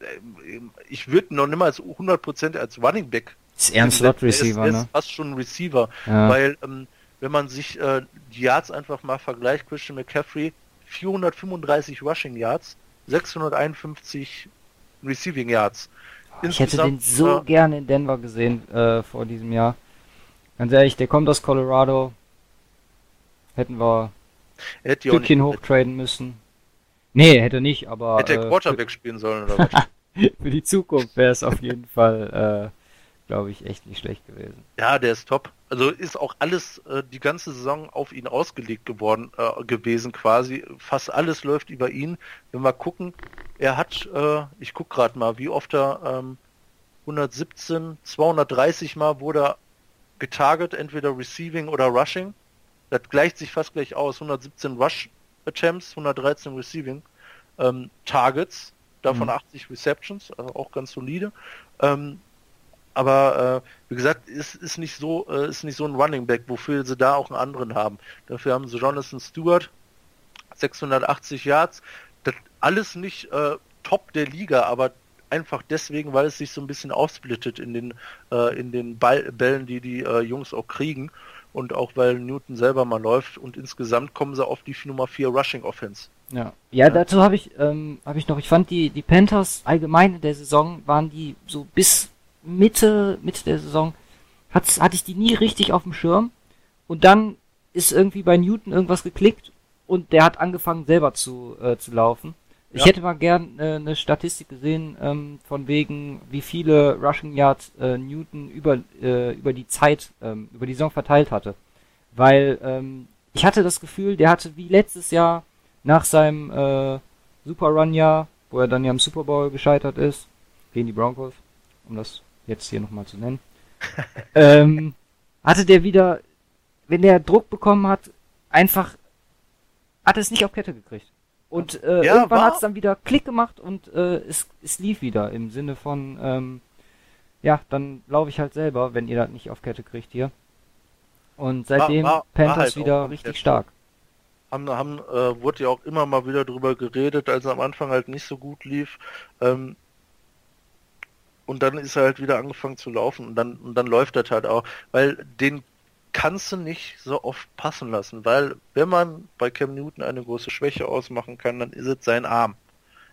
Speaker 2: äh, ich würde noch nicht mal als 100% als Running Back.
Speaker 1: Ist eher ein Slot Receiver,
Speaker 2: ist, ne? Ist fast schon ein Receiver, ja. weil ähm, wenn man sich äh, die Yards einfach mal vergleicht, Christian McCaffrey 435 Rushing Yards, 651 Receiving Yards.
Speaker 1: Ich hätte den so äh, gerne in Denver gesehen äh, vor diesem Jahr. Ganz ehrlich, der kommt aus Colorado. Hätten wir ein Stückchen hochtraden müssen. Nee, hätte nicht, aber.
Speaker 2: Hätte äh, Quarterback spielen sollen oder was?
Speaker 1: für die Zukunft wäre es auf jeden Fall, äh, glaube ich, echt nicht schlecht gewesen.
Speaker 2: Ja, der ist top. Also ist auch alles äh, die ganze Saison auf ihn ausgelegt geworden äh, gewesen quasi. Fast alles läuft über ihn. Wenn wir gucken, er hat, äh, ich guck gerade mal, wie oft er ähm, 117, 230 Mal wurde er getarget, entweder Receiving oder Rushing. Das gleicht sich fast gleich aus. 117 Rush Attempts, 113 Receiving ähm, Targets, davon mhm. 80 Receptions, also auch ganz solide. Ähm, aber äh, wie gesagt, ist, ist nicht so, äh, ist nicht so ein Running Back, wofür sie da auch einen anderen haben. Dafür haben sie Jonathan Stewart, 680 Yards. Das alles nicht äh, top der Liga, aber einfach deswegen, weil es sich so ein bisschen aufsplittet in den, äh, in den Ball Bällen, die die äh, Jungs auch kriegen. Und auch weil Newton selber mal läuft und insgesamt kommen sie auf die Nummer 4 Rushing Offense.
Speaker 1: Ja, ja, dazu habe ich, ähm, habe ich noch, ich fand die, die Panthers allgemein in der Saison waren die so bis Mitte, Mitte der Saison hat's, hatte ich die nie richtig auf dem Schirm. Und dann ist irgendwie bei Newton irgendwas geklickt und der hat angefangen selber zu, äh, zu laufen. Ich ja. hätte mal gern äh, eine Statistik gesehen, ähm, von wegen, wie viele Rushing Yards äh, Newton über, äh, über die Zeit, ähm, über die Saison verteilt hatte. Weil ähm, ich hatte das Gefühl, der hatte wie letztes Jahr nach seinem äh, Super Run Jahr, wo er dann ja im Super Bowl gescheitert ist, gegen die Broncos, um das jetzt hier nochmal zu nennen, ähm, hatte der wieder, wenn der Druck bekommen hat, einfach hat es nicht auf Kette gekriegt. Und äh, ja, irgendwann hat es dann wieder Klick gemacht und äh, es, es lief wieder im Sinne von, ähm, ja, dann laufe ich halt selber, wenn ihr das nicht auf Kette kriegt hier. Und seitdem war, war, Panthers war halt wieder richtig stark.
Speaker 2: Haben, haben äh, wurde ja auch immer mal wieder drüber geredet, als er am Anfang halt nicht so gut lief. Ähm, und dann ist er halt wieder angefangen zu laufen und dann, und dann läuft das halt auch. Weil den kannst du nicht so oft passen lassen, weil wenn man bei Cam Newton eine große Schwäche ausmachen kann, dann ist es sein Arm.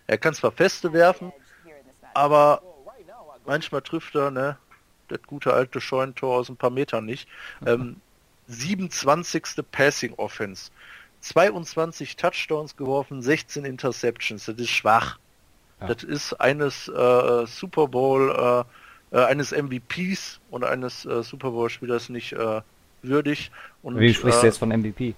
Speaker 2: Er kann zwar feste werfen, aber manchmal trifft er, ne, das gute alte Scheunentor aus ein paar Metern nicht. Ähm, 27. Passing Offense. 22 Touchdowns geworfen, 16 Interceptions. Das ist schwach. Ja. Das ist eines äh, Super Bowl, äh, äh eines MVPs und eines äh, Super Bowl Spielers nicht äh, würdig. Und,
Speaker 1: Wie sprichst du jetzt von MVP?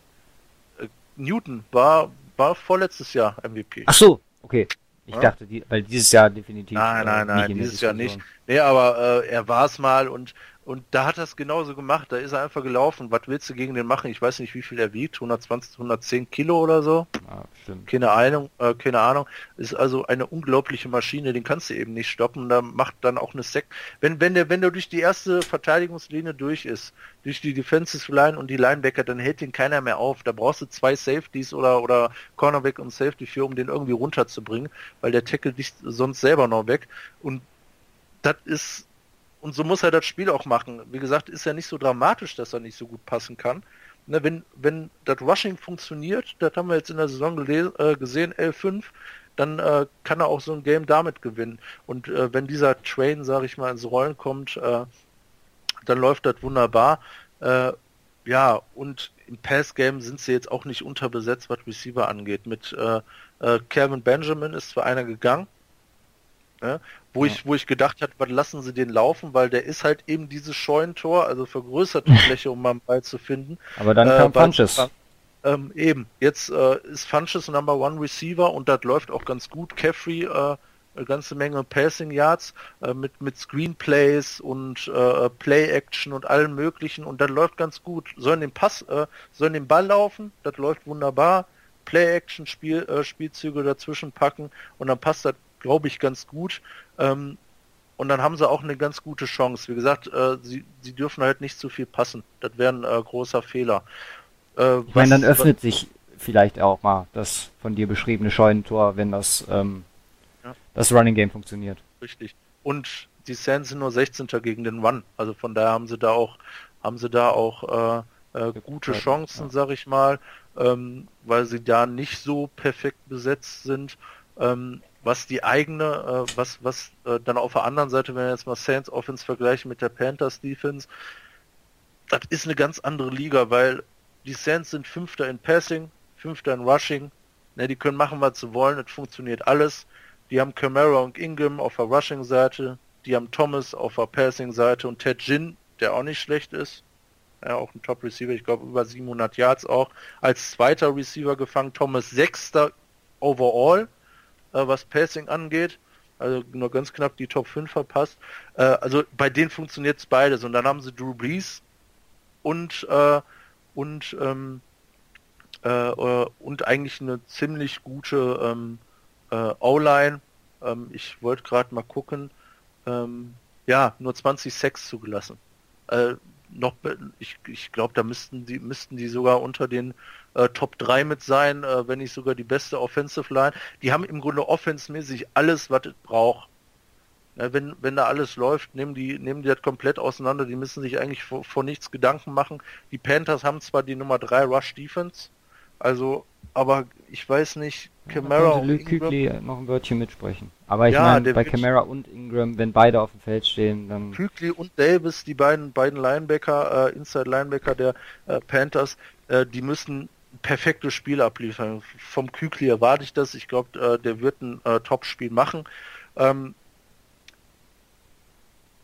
Speaker 2: Äh, Newton war, war vorletztes Jahr MVP.
Speaker 1: Ach so, okay. Ich ja? dachte, die, weil dieses Jahr definitiv.
Speaker 2: Nein, nein, nein, dieses Jahr nicht. Nee, aber äh, er war es mal und und da hat er es genauso gemacht. Da ist er einfach gelaufen. Was willst du gegen den machen? Ich weiß nicht, wie viel er wiegt. 120, 110 Kilo oder so. Ah. Keine Ahnung. Äh, keine Ahnung. Ist also eine unglaubliche Maschine. Den kannst du eben nicht stoppen. Da macht dann auch eine Sek. Wenn, wenn der, wenn der durch die erste Verteidigungslinie durch ist, durch die Defensive Line und die Linebacker, dann hält den keiner mehr auf. Da brauchst du zwei Safeties oder, oder Cornerback und Safety für, um den irgendwie runterzubringen, weil der Tackle dich sonst selber noch weg. Und das ist und so muss er das Spiel auch machen. Wie gesagt, ist ja nicht so dramatisch, dass er nicht so gut passen kann. Ne, wenn, wenn das Rushing funktioniert, das haben wir jetzt in der Saison äh, gesehen, L5, dann äh, kann er auch so ein Game damit gewinnen. Und äh, wenn dieser Train, sage ich mal, ins Rollen kommt, äh, dann läuft das wunderbar. Äh, ja, und im Pass-Game sind sie jetzt auch nicht unterbesetzt, was Receiver angeht. Mit äh, Kevin Benjamin ist zwar einer gegangen, Ne? Wo, ja. ich, wo ich gedacht habe, was lassen sie den laufen, weil der ist halt eben dieses Scheunentor, also vergrößerte Fläche, um mal einen Ball zu finden.
Speaker 1: Aber dann äh, kam Funches.
Speaker 2: Ähm, eben, jetzt äh, ist Funches Number One Receiver und das läuft auch ganz gut. Caffrey äh, eine ganze Menge Passing Yards äh, mit, mit Screenplays und äh, Play Action und allem möglichen und das läuft ganz gut. Sollen den Pass, äh, sollen den Ball laufen, das läuft wunderbar. Play Action Spiel, äh, Spielzüge dazwischen packen und dann passt das, glaube ich, ganz gut. Ähm, und dann haben sie auch eine ganz gute Chance. Wie gesagt, äh, sie, sie dürfen halt nicht zu viel passen. Das wäre ein äh, großer Fehler.
Speaker 1: Äh, ich meine, dann öffnet sich vielleicht auch mal das von dir beschriebene Scheunentor, wenn das ähm, ja. das Running Game funktioniert.
Speaker 2: Richtig. Und die Sands sind nur 16. gegen den Run. Also von daher haben sie da auch haben sie da auch äh, äh, gute Chancen, ja. sag ich mal, ähm, weil sie da nicht so perfekt besetzt sind. Ähm, was die eigene, äh, was was äh, dann auf der anderen Seite, wenn wir jetzt mal Saints Offense vergleichen mit der Panthers Defense, das ist eine ganz andere Liga, weil die Saints sind Fünfter in Passing, Fünfter in Rushing. Ne, die können machen, was sie wollen, es funktioniert alles. Die haben Camara und Ingham auf der Rushing-Seite, die haben Thomas auf der Passing-Seite und Ted Ginn, der auch nicht schlecht ist. Ja, auch ein Top-Receiver, ich glaube über 700 Yards auch. Als zweiter Receiver gefangen, Thomas sechster overall, äh, was Passing angeht. Also nur ganz knapp die Top 5 verpasst. Äh, also bei denen funktioniert es beides. Und dann haben sie Drew Brees und, äh, und, ähm, äh, äh, und eigentlich eine ziemlich gute ähm, äh, O-Line. Ähm, ich wollte gerade mal gucken. Ähm, ja, nur 20 Sex zugelassen. Noch, ich, ich glaube, da müssten die, müssten die sogar unter den äh, Top 3 mit sein, äh, wenn nicht sogar die beste Offensive Line. Die haben im Grunde offensmäßig alles, was es braucht. Ja, wenn, wenn da alles läuft, nehmen die, nehmen die das komplett auseinander. Die müssen sich eigentlich vor, vor nichts Gedanken machen. Die Panthers haben zwar die Nummer 3 Rush Defense, also aber ich weiß nicht,
Speaker 1: Camara und Ingram... noch ein Wörtchen mitsprechen. Aber ich ja, meine, bei Camara und Ingram, wenn beide auf dem Feld stehen, dann...
Speaker 2: Kügli und Davis, die beiden, beiden Linebacker, äh, Inside Linebacker der äh, Panthers, äh, die müssen ein perfektes Spiel abliefern. Vom Kügli erwarte ich das. Ich glaube, äh, der wird ein äh, Top-Spiel machen. Ähm,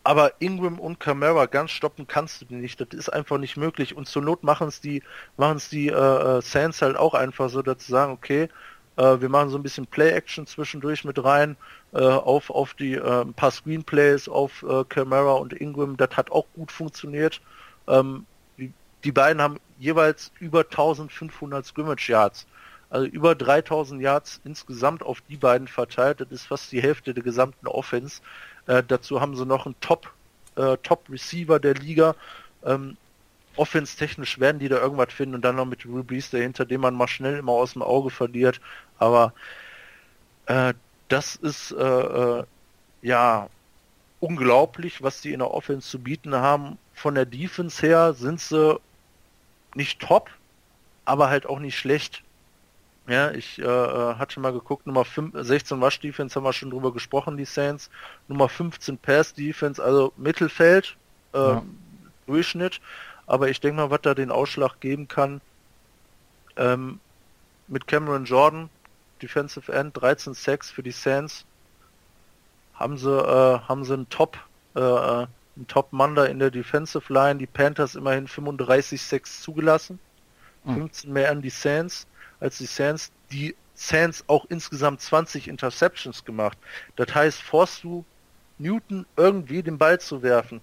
Speaker 2: aber Ingram und Camara ganz stoppen kannst du die nicht. Das ist einfach nicht möglich. Und zur Not machen es die, machen es die äh, äh, Sands halt auch einfach so, dass sie sagen, okay, äh, wir machen so ein bisschen Play-Action zwischendurch mit rein, äh, auf, auf die äh, ein paar Screenplays auf äh, und Ingram. Das hat auch gut funktioniert. Ähm, die, die beiden haben jeweils über 1500 Scrimmage Yards. Also über 3000 Yards insgesamt auf die beiden verteilt. Das ist fast die Hälfte der gesamten Offense. Äh, dazu haben sie noch einen Top, äh, Top Receiver der Liga. Ähm, Offense-technisch werden die da irgendwas finden und dann noch mit Rubies dahinter, den man mal schnell immer aus dem Auge verliert. Aber äh, das ist äh, äh, ja unglaublich, was die in der Offense zu bieten haben. Von der Defense her sind sie nicht top, aber halt auch nicht schlecht. Ja, ich äh, äh hatte mal geguckt, Nummer 5, 16 Rush Defense haben wir schon drüber gesprochen, die Saints. Nummer 15 Pass Defense, also Mittelfeld, äh, ja. Durchschnitt. Aber ich denke mal, was da den Ausschlag geben kann, ähm, mit Cameron Jordan, Defensive End, 13 Sacks für die Saints, haben sie, äh, haben sie einen Top, äh, einen Top-Mann da in der Defensive Line. Die Panthers immerhin 35 Sacks zugelassen, 15 hm. mehr an die Saints als die Sands. Die Sands auch insgesamt 20 Interceptions gemacht. Das heißt, forst du Newton irgendwie den Ball zu werfen,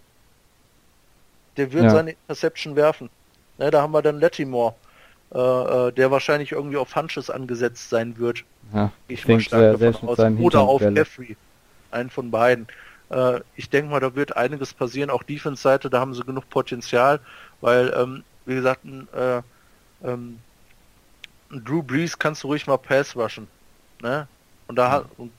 Speaker 2: der wird ja. seine Interception werfen. Ne, da haben wir dann Latimore, äh, äh, der wahrscheinlich irgendwie auf Hunches angesetzt sein wird.
Speaker 1: Ja, ich mal stark davon aus.
Speaker 2: Oder auf Jeffrey. Einen von beiden. Äh, ich denke mal, da wird einiges passieren. Auch Defense-Seite, da haben sie genug Potenzial, weil, ähm, wie gesagt, ein, äh, ähm, Drew Brees kannst du ruhig mal Pass rushen. Ne? Und da, mhm. und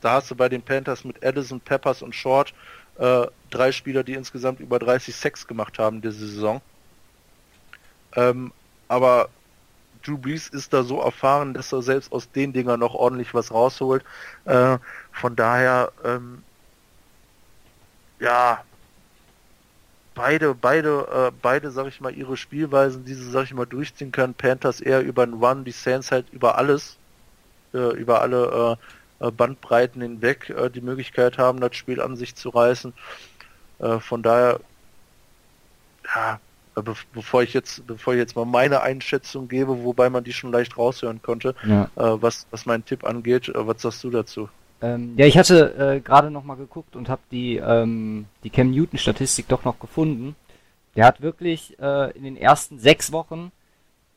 Speaker 2: da hast du bei den Panthers mit Addison, Peppers und Short äh, drei Spieler, die insgesamt über 30 Sex gemacht haben diese Saison. Ähm, aber Drew Brees ist da so erfahren, dass er selbst aus den Dingern noch ordentlich was rausholt. Äh, von daher, ähm, ja, beide, beide, äh, beide, sag ich mal, ihre Spielweisen, die sie, sag ich mal, durchziehen können. Panthers eher über den Run, die Saints halt über alles, äh, über alle äh Bandbreiten hinweg äh, die Möglichkeit haben, das Spiel an sich zu reißen. Äh, von daher, ja, Be bevor ich jetzt, bevor ich jetzt mal meine Einschätzung gebe, wobei man die schon leicht raushören konnte, ja. äh, was, was mein Tipp angeht, äh, was sagst du dazu?
Speaker 1: Ähm, ja, ich hatte äh, gerade noch mal geguckt und habe die, ähm, die Cam Newton Statistik doch noch gefunden. Der hat wirklich äh, in den ersten sechs Wochen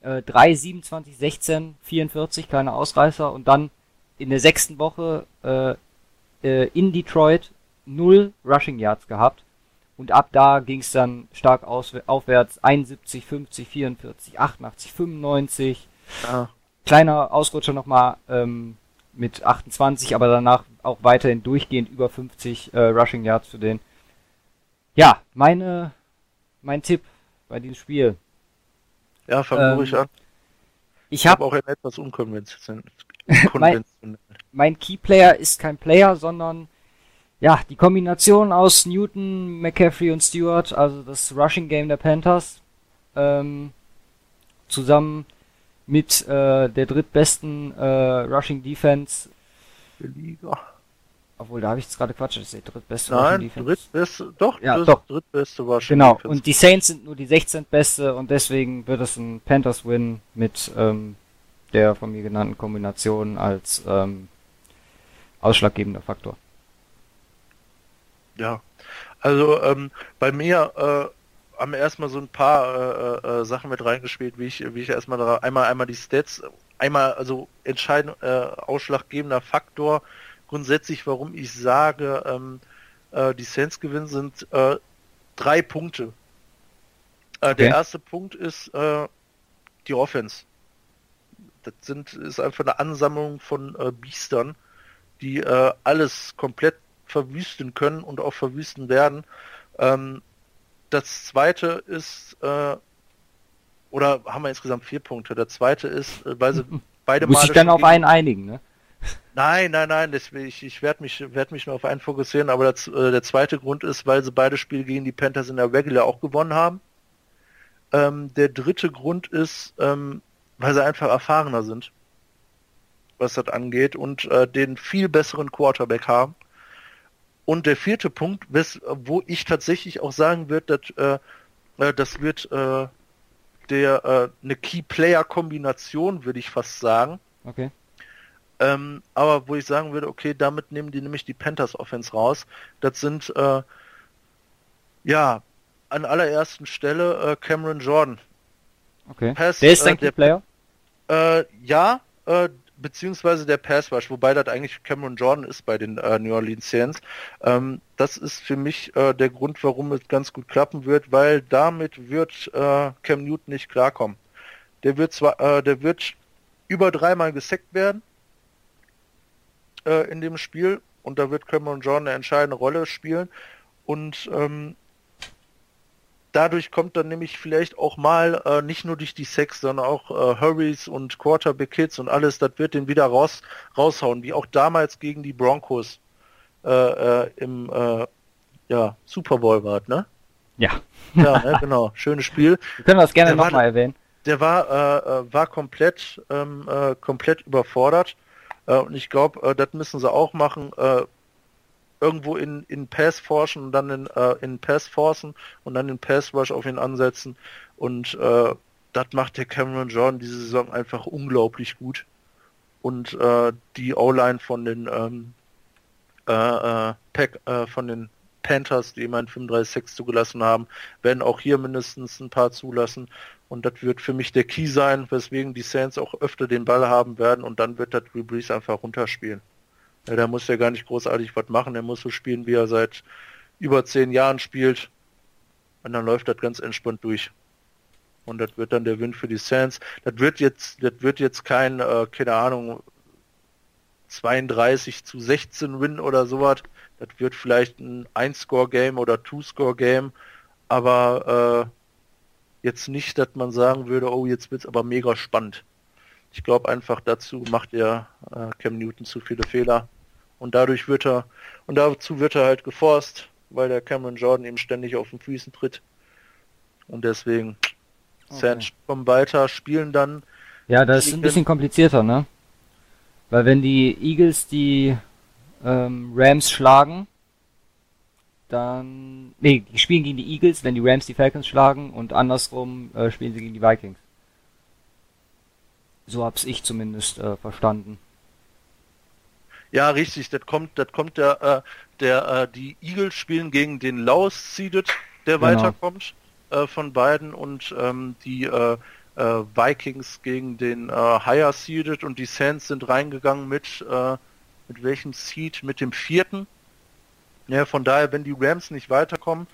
Speaker 1: äh, 3, 27, 16, 44, keine Ausreißer und dann in der sechsten Woche äh, äh, in Detroit null Rushing Yards gehabt. Und ab da ging es dann stark aus, aufwärts 71, 50, 44, 88, 95. Ja. Kleiner Ausrutscher nochmal ähm, mit 28, aber danach auch weiterhin durchgehend über 50 äh, Rushing Yards für den. Ja, meine, mein Tipp bei diesem Spiel.
Speaker 2: Ja, fang ähm, ruhig an.
Speaker 1: Ich habe hab auch etwas unkonventionell. Mein, mein Keyplayer ist kein Player, sondern ja, die Kombination aus Newton, McCaffrey und Stewart, also das Rushing Game der Panthers, ähm, zusammen mit äh, der drittbesten äh, Rushing Defense
Speaker 2: der Liga.
Speaker 1: Obwohl, da habe ich jetzt gerade Quatsch, das ist die drittbeste
Speaker 2: Nein, Rushing Defense. drittbeste, doch,
Speaker 1: ja, doch.
Speaker 2: drittbeste
Speaker 1: Rushing genau. Defense. und die Saints sind nur die 16. beste und deswegen wird es ein Panthers-Win mit ähm, der von mir genannten Kombination als ähm, ausschlaggebender Faktor.
Speaker 2: Ja, also ähm, bei mir äh, haben wir erstmal so ein paar äh, äh, Sachen mit reingespielt, wie ich, wie ich erstmal da, einmal einmal die Stats, einmal also entscheidend äh, ausschlaggebender Faktor grundsätzlich, warum ich sage, ähm, äh, die Saints gewinnen sind äh, drei Punkte. Äh, okay. Der erste Punkt ist äh, die Offense. Das sind ist einfach eine Ansammlung von äh, Biestern, die äh, alles komplett verwüsten können und auch verwüsten werden. Ähm, das zweite ist, äh, oder haben wir insgesamt vier Punkte. Der zweite ist, äh, weil sie beide
Speaker 1: Muss ich dann auf einen einigen, ne?
Speaker 2: Nein, nein, nein, das, ich, ich werde mich, werd mich nur auf einen fokussieren, aber das, äh, der zweite Grund ist, weil sie beide Spiele gegen die Panthers in der Regular auch gewonnen haben. Ähm, der dritte Grund ist, ähm, weil sie einfach erfahrener sind, was das angeht und äh, den viel besseren Quarterback haben. Und der vierte Punkt, wo ich tatsächlich auch sagen würde, dass, äh, äh, das wird äh, der äh, eine Key-Player-Kombination, würde ich fast sagen.
Speaker 1: Okay.
Speaker 2: Ähm, aber wo ich sagen würde, okay, damit nehmen die nämlich die Panthers Offense raus. Das sind äh, ja an allerersten Stelle äh, Cameron Jordan.
Speaker 1: Okay. Pass, der ist dein Key Player?
Speaker 2: ja, beziehungsweise der Pass Rush, wobei das eigentlich Cameron Jordan ist bei den äh, New Orleans Saints. Ähm, das ist für mich äh, der Grund, warum es ganz gut klappen wird, weil damit wird äh, Cam Newton nicht klarkommen. Der wird zwar, äh, der wird über dreimal gesackt werden äh, in dem Spiel und da wird Cameron Jordan eine entscheidende Rolle spielen und ähm, dadurch kommt dann nämlich vielleicht auch mal äh, nicht nur durch die Sex, sondern auch äh, Hurries und Quarterback Hits und alles, das wird den wieder raus raushauen, wie auch damals gegen die Broncos äh, äh im äh, ja, Super Bowl war, ne?
Speaker 1: Ja.
Speaker 2: Ja, ne, genau. Schönes Spiel.
Speaker 1: Wir können das gerne nochmal erwähnen.
Speaker 2: Der war äh, war komplett ähm, komplett überfordert und ich glaube, das müssen sie auch machen irgendwo in, in Pass forschen und dann in, äh, in Pass forcen und dann in Pass Rush auf ihn ansetzen. Und äh, das macht der Cameron Jordan diese Saison einfach unglaublich gut. Und äh, die O-Line von den ähm, äh, äh, Pack, äh, von den Panthers, die immerhin 35-6 zugelassen haben, werden auch hier mindestens ein paar zulassen. Und das wird für mich der Key sein, weswegen die Saints auch öfter den Ball haben werden und dann wird das Brees einfach runterspielen. Ja, da muss er gar nicht großartig was machen. Er muss so spielen, wie er seit über zehn Jahren spielt. Und dann läuft das ganz entspannt durch. Und das wird dann der Win für die Saints. Das wird jetzt, das wird jetzt kein, äh, keine Ahnung, 32 zu 16 Win oder sowas. Das wird vielleicht ein Ein-Score-Game oder Two-Score-Game. Aber äh, jetzt nicht, dass man sagen würde, oh, jetzt wird's aber mega spannend. Ich glaube einfach dazu macht er äh, Cam Newton zu viele Fehler und dadurch wird er und dazu wird er halt geforst, weil der Cameron Jordan ihm ständig auf den Füßen tritt und deswegen okay. Sands kommen weiter, spielen dann.
Speaker 1: Ja, das ist ein bisschen komplizierter, ne? Weil wenn die Eagles die ähm, Rams schlagen, dann. Nee, die spielen gegen die Eagles, wenn die Rams die Falcons schlagen und andersrum äh, spielen sie gegen die Vikings. So hab's ich zumindest äh, verstanden.
Speaker 2: Ja, richtig, das kommt, das kommt der, äh, der, äh, die Eagles spielen gegen den Laos Seeded, der genau. weiterkommt äh, von beiden und ähm, die äh, äh, Vikings gegen den Higher Seeded und die Saints sind reingegangen mit, mit welchem Seed? Mit dem vierten. Ja, von daher, wenn die Rams nicht weiterkommen,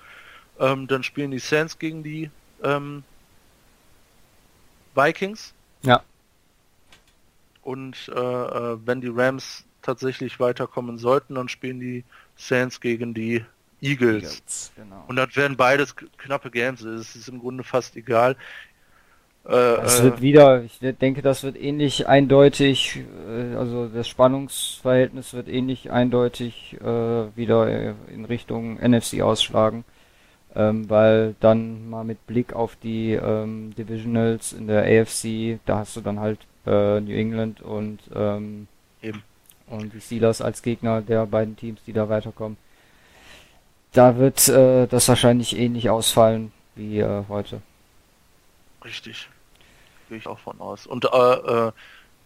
Speaker 2: ähm, dann spielen die Saints gegen die ähm, Vikings.
Speaker 1: Ja.
Speaker 2: Und äh, äh, wenn die Rams tatsächlich weiterkommen sollten, dann spielen die Saints gegen die Eagles. Eagles genau. Und das werden beides knappe Games. Es ist im Grunde fast egal.
Speaker 1: Es äh, wird wieder, ich denke, das wird ähnlich eindeutig, äh, also das Spannungsverhältnis wird ähnlich eindeutig äh, wieder in Richtung NFC ausschlagen, ähm, weil dann mal mit Blick auf die ähm, Divisionals in der AFC, da hast du dann halt äh, New England und ähm, Eben. und die Steelers als Gegner der beiden Teams, die da weiterkommen. Da wird äh, das wahrscheinlich ähnlich ausfallen wie äh, heute.
Speaker 2: Richtig gehe ich auch von aus. Und äh, äh,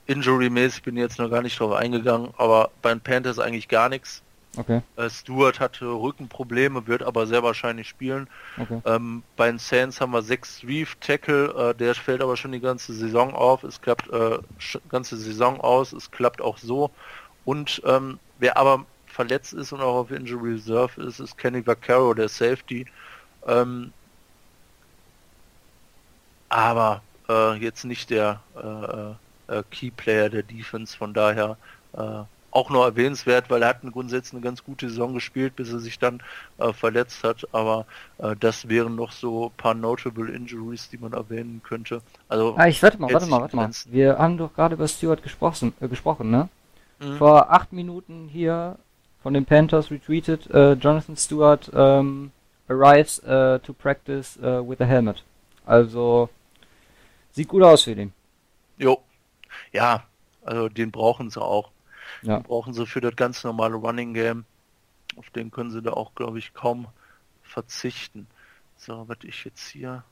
Speaker 2: Injury-mäßig bin ich jetzt noch gar nicht drauf eingegangen, aber bei den Panthers eigentlich gar nichts.
Speaker 1: Okay.
Speaker 2: Äh, Stewart hatte Rückenprobleme, wird aber sehr wahrscheinlich spielen. Okay. Ähm, bei den Saints haben wir sechs Reef Tackle, äh, der fällt aber schon die ganze Saison auf. Es klappt äh, ganze Saison aus, es klappt auch so. Und ähm, wer aber verletzt ist und auch auf Injury Reserve ist, ist Kenny Vaccaro, der Safety. Ähm, aber äh, jetzt nicht der äh, äh, Key Player der Defense, von daher auch noch erwähnenswert, weil er hat grundsätzlich eine ganz gute Saison gespielt, bis er sich dann äh, verletzt hat, aber äh, das wären noch so ein paar notable Injuries, die man erwähnen könnte. Also
Speaker 1: ah, ich warte mal, warte mal, warte mal. Wir haben doch gerade über Stewart gesprochen, äh, gesprochen, ne? Mhm. Vor acht Minuten hier von den Panthers retweetet, äh, Jonathan Stewart ähm, arrives uh, to practice uh, with a helmet. Also Sieht gut aus für den.
Speaker 2: Jo. Ja, also den brauchen sie auch. Ja. Den brauchen sie für das ganz normale Running Game. Auf den können sie da auch, glaube ich, kaum verzichten. So, was ich jetzt hier.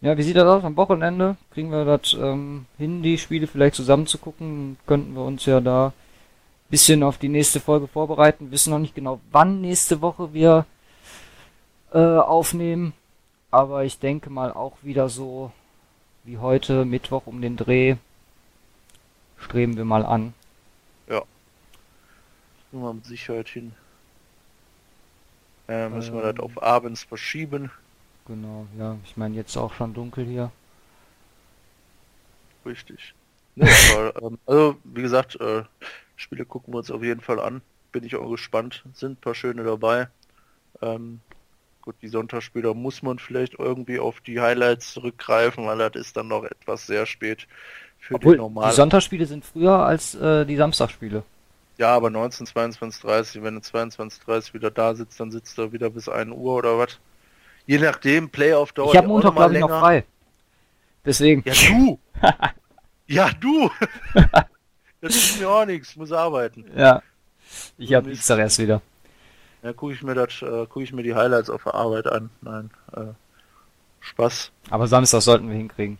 Speaker 1: Ja, wie sieht das aus am Wochenende? Kriegen wir das ähm, hin, die Spiele vielleicht zusammen zu gucken? Könnten wir uns ja da ein bisschen auf die nächste Folge vorbereiten. wissen noch nicht genau, wann nächste Woche wir äh, aufnehmen. Aber ich denke mal auch wieder so wie heute, Mittwoch um den Dreh. Streben wir mal an.
Speaker 2: Nur mal mit Sicherheit hin. Äh, müssen ähm, wir das auf abends verschieben.
Speaker 1: Genau, ja. Ich meine, jetzt auch schon dunkel hier.
Speaker 2: Richtig. Nee, aber, ähm, also, wie gesagt, äh, Spiele gucken wir uns auf jeden Fall an. Bin ich auch gespannt. Sind ein paar schöne dabei. Ähm, Gut, die Sonntagsspiele muss man vielleicht irgendwie auf die Highlights zurückgreifen, weil das ist dann noch etwas sehr spät
Speaker 1: für Obwohl, die normalen. Die Sonntagsspiele sind früher als äh, die Samstagsspiele.
Speaker 2: Ja, aber 19, 22, 30, wenn du 22, 30 wieder da sitzt, dann sitzt du wieder bis 1 Uhr oder was. Je nachdem, Playoff dauert
Speaker 1: Ich habe Montag, glaube ich, noch frei. Deswegen.
Speaker 2: Ja, du! ja, du! das ist mir auch nichts, muss arbeiten.
Speaker 1: Ja. Ich habe Dienstag erst wieder.
Speaker 2: Ja, gucke ich mir das, äh, gucke ich mir die Highlights auf der Arbeit an. Nein, äh, Spaß.
Speaker 1: Aber Samstag sollten wir hinkriegen.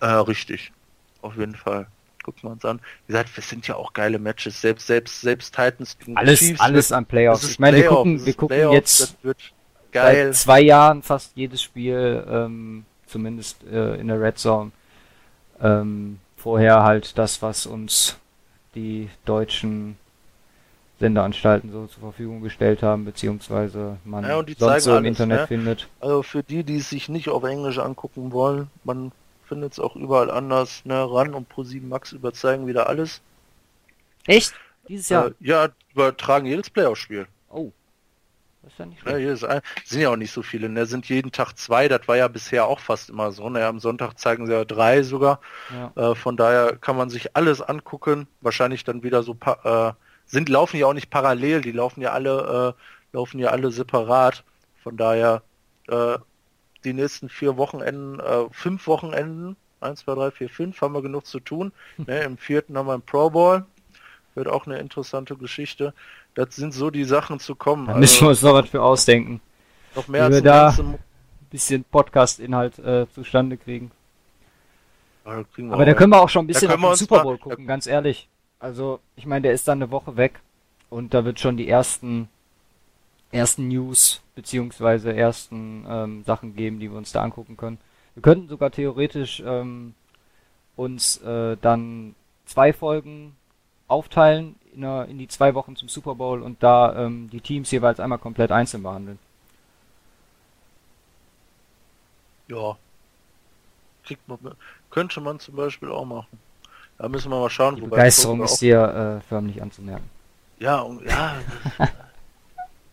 Speaker 2: Äh, richtig, auf jeden Fall. Gucken wir uns an. Wie gesagt, wir sind ja auch geile Matches. Selbst, selbst, selbst Titans
Speaker 1: gegen alles, Chiefs. Alles wird, an Playoffs. Ich meine, wir gucken, wir gucken
Speaker 2: Playoffs,
Speaker 1: jetzt seit zwei Jahren fast jedes Spiel, ähm, zumindest äh, in der Red Zone. Ähm, vorher halt das, was uns die deutschen Sendeanstalten so zur Verfügung gestellt haben, beziehungsweise man
Speaker 2: ja, sonst so im
Speaker 1: alles, Internet ne? findet.
Speaker 2: Also für die, die es sich nicht auf Englisch angucken wollen, man findet es auch überall anders. Ne? RAN und Pro7 Max überzeigen wieder alles.
Speaker 1: Echt? Dieses Jahr? Äh,
Speaker 2: ja, übertragen jedes Playoff-Spiel.
Speaker 1: Oh. Das ist ja nicht
Speaker 2: ja, hier ist ein, sind ja auch nicht so viele. Ne? sind jeden Tag zwei. Das war ja bisher auch fast immer so. Ne? Am Sonntag zeigen sie ja drei sogar. Ja. Äh, von daher kann man sich alles angucken. Wahrscheinlich dann wieder so äh, sind, laufen ja auch nicht parallel, die laufen ja alle, äh, laufen ja alle separat. Von daher äh, die nächsten vier Wochenenden, äh, fünf Wochenenden, eins, zwei, drei, vier, fünf, haben wir genug zu tun. ne, Im vierten haben wir einen Pro Bowl. Wird auch eine interessante Geschichte. Das sind so die Sachen zu kommen.
Speaker 1: Da müssen wir uns noch was für ausdenken.
Speaker 2: noch mehr
Speaker 1: wir
Speaker 2: als
Speaker 1: da-
Speaker 2: ganzen-
Speaker 1: Ein bisschen Podcast-Inhalt äh, zustande kriegen.
Speaker 2: Ja, kriegen wir
Speaker 1: Aber da können wir auch schon ein bisschen
Speaker 2: Da
Speaker 1: auf
Speaker 2: wir
Speaker 1: den Super
Speaker 2: mal-
Speaker 1: Bowl gucken, ganz ehrlich. Also, ich meine, der ist dann eine Woche weg und da wird schon die ersten ersten News beziehungsweise ersten ähm, Sachen geben, die wir uns da angucken können. Wir könnten sogar theoretisch ähm, uns äh, dann zwei Folgen aufteilen in, der, in die zwei Wochen zum Super Bowl und da ähm, die Teams jeweils einmal komplett einzeln behandeln.
Speaker 2: Ja. Kriegt man, könnte man zum Beispiel auch machen. Da müssen wir mal schauen,
Speaker 1: Die Begeisterung ist dir äh, förmlich anzumerken.
Speaker 2: Ja, und, ja.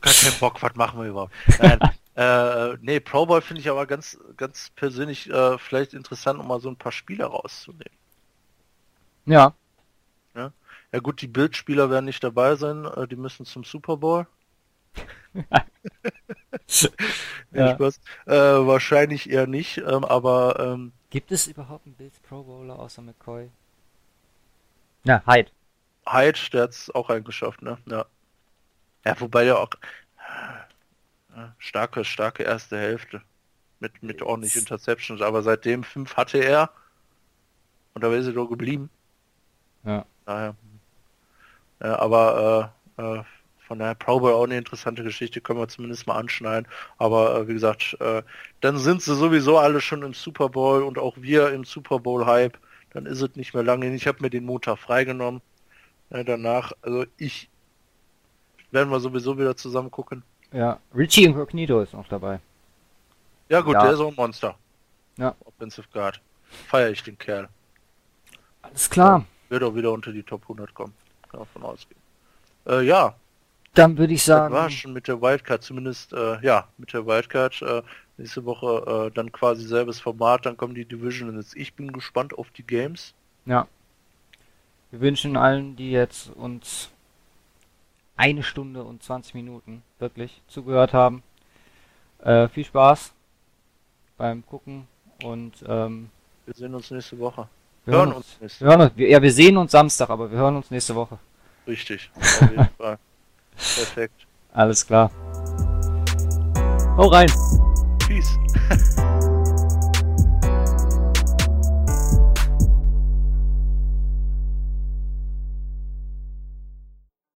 Speaker 2: Gar keinen Bock, was machen wir überhaupt? Nein. äh, nee, Pro Bowl finde ich aber ganz, ganz persönlich äh, vielleicht interessant, um mal so ein paar Spieler rauszunehmen.
Speaker 1: Ja,
Speaker 2: Ja gut, die Bildspieler werden nicht dabei sein, äh, die müssen zum Super Bowl.
Speaker 1: Ja.
Speaker 2: Spaß. Äh, wahrscheinlich eher nicht, ähm, aber ähm,
Speaker 1: Gibt es überhaupt einen Bills Pro Bowler außer McCoy? Na, Hyde.
Speaker 2: Hyde, der hat es auch eingeschafft, ne? Ja. Ja, wobei der auch äh, starke, starke erste Hälfte mit, mit ordentlich Interceptions, aber seitdem fünf hatte er und da ist er doch geblieben.
Speaker 1: Ja.
Speaker 2: Daher. Ja, aber äh, äh, von daher Pro Bowl auch eine interessante Geschichte, können wir zumindest mal anschneiden. Aber äh, wie gesagt, äh, dann sind sie sowieso alle schon im Super Bowl und auch wir im Super Bowl Hype. Dann ist es nicht mehr lange. Ich habe mir den Montag freigenommen. Ja, danach, also ich werden wir sowieso wieder zusammen gucken.
Speaker 1: Ja, Richie Incognito ist noch dabei.
Speaker 2: Ja gut,
Speaker 1: Ja.
Speaker 2: der ist auch ein Monster.
Speaker 1: Ja.
Speaker 2: Offensive Guard. Feier ich den Kerl.
Speaker 1: Alles klar.
Speaker 2: Wird auch wieder unter die Top 100 kommen. Kann man von ausgehen. Äh, ja,
Speaker 1: Dann würde ich
Speaker 2: Das
Speaker 1: sagen,
Speaker 2: war schon mit der Wildcard, zumindest, äh, ja, mit der Wildcard. Äh, nächste Woche äh, dann quasi selbes Format, dann kommen die Divisions. Ich bin gespannt auf die Games.
Speaker 1: ja. Wir wünschen allen, die jetzt uns eine Stunde und 20 Minuten wirklich zugehört haben, äh, viel Spaß beim Gucken und ähm,
Speaker 2: Wir sehen uns nächste Woche.
Speaker 1: wir
Speaker 2: Hören
Speaker 1: hören
Speaker 2: uns
Speaker 1: uns.
Speaker 2: nächste
Speaker 1: Wir hören uns. wir- Ja, wir sehen uns Samstag, aber wir hören uns nächste Woche.
Speaker 2: Richtig. Auf jeden Fall. Perfekt.
Speaker 1: Alles klar. Hau rein.
Speaker 2: Peace.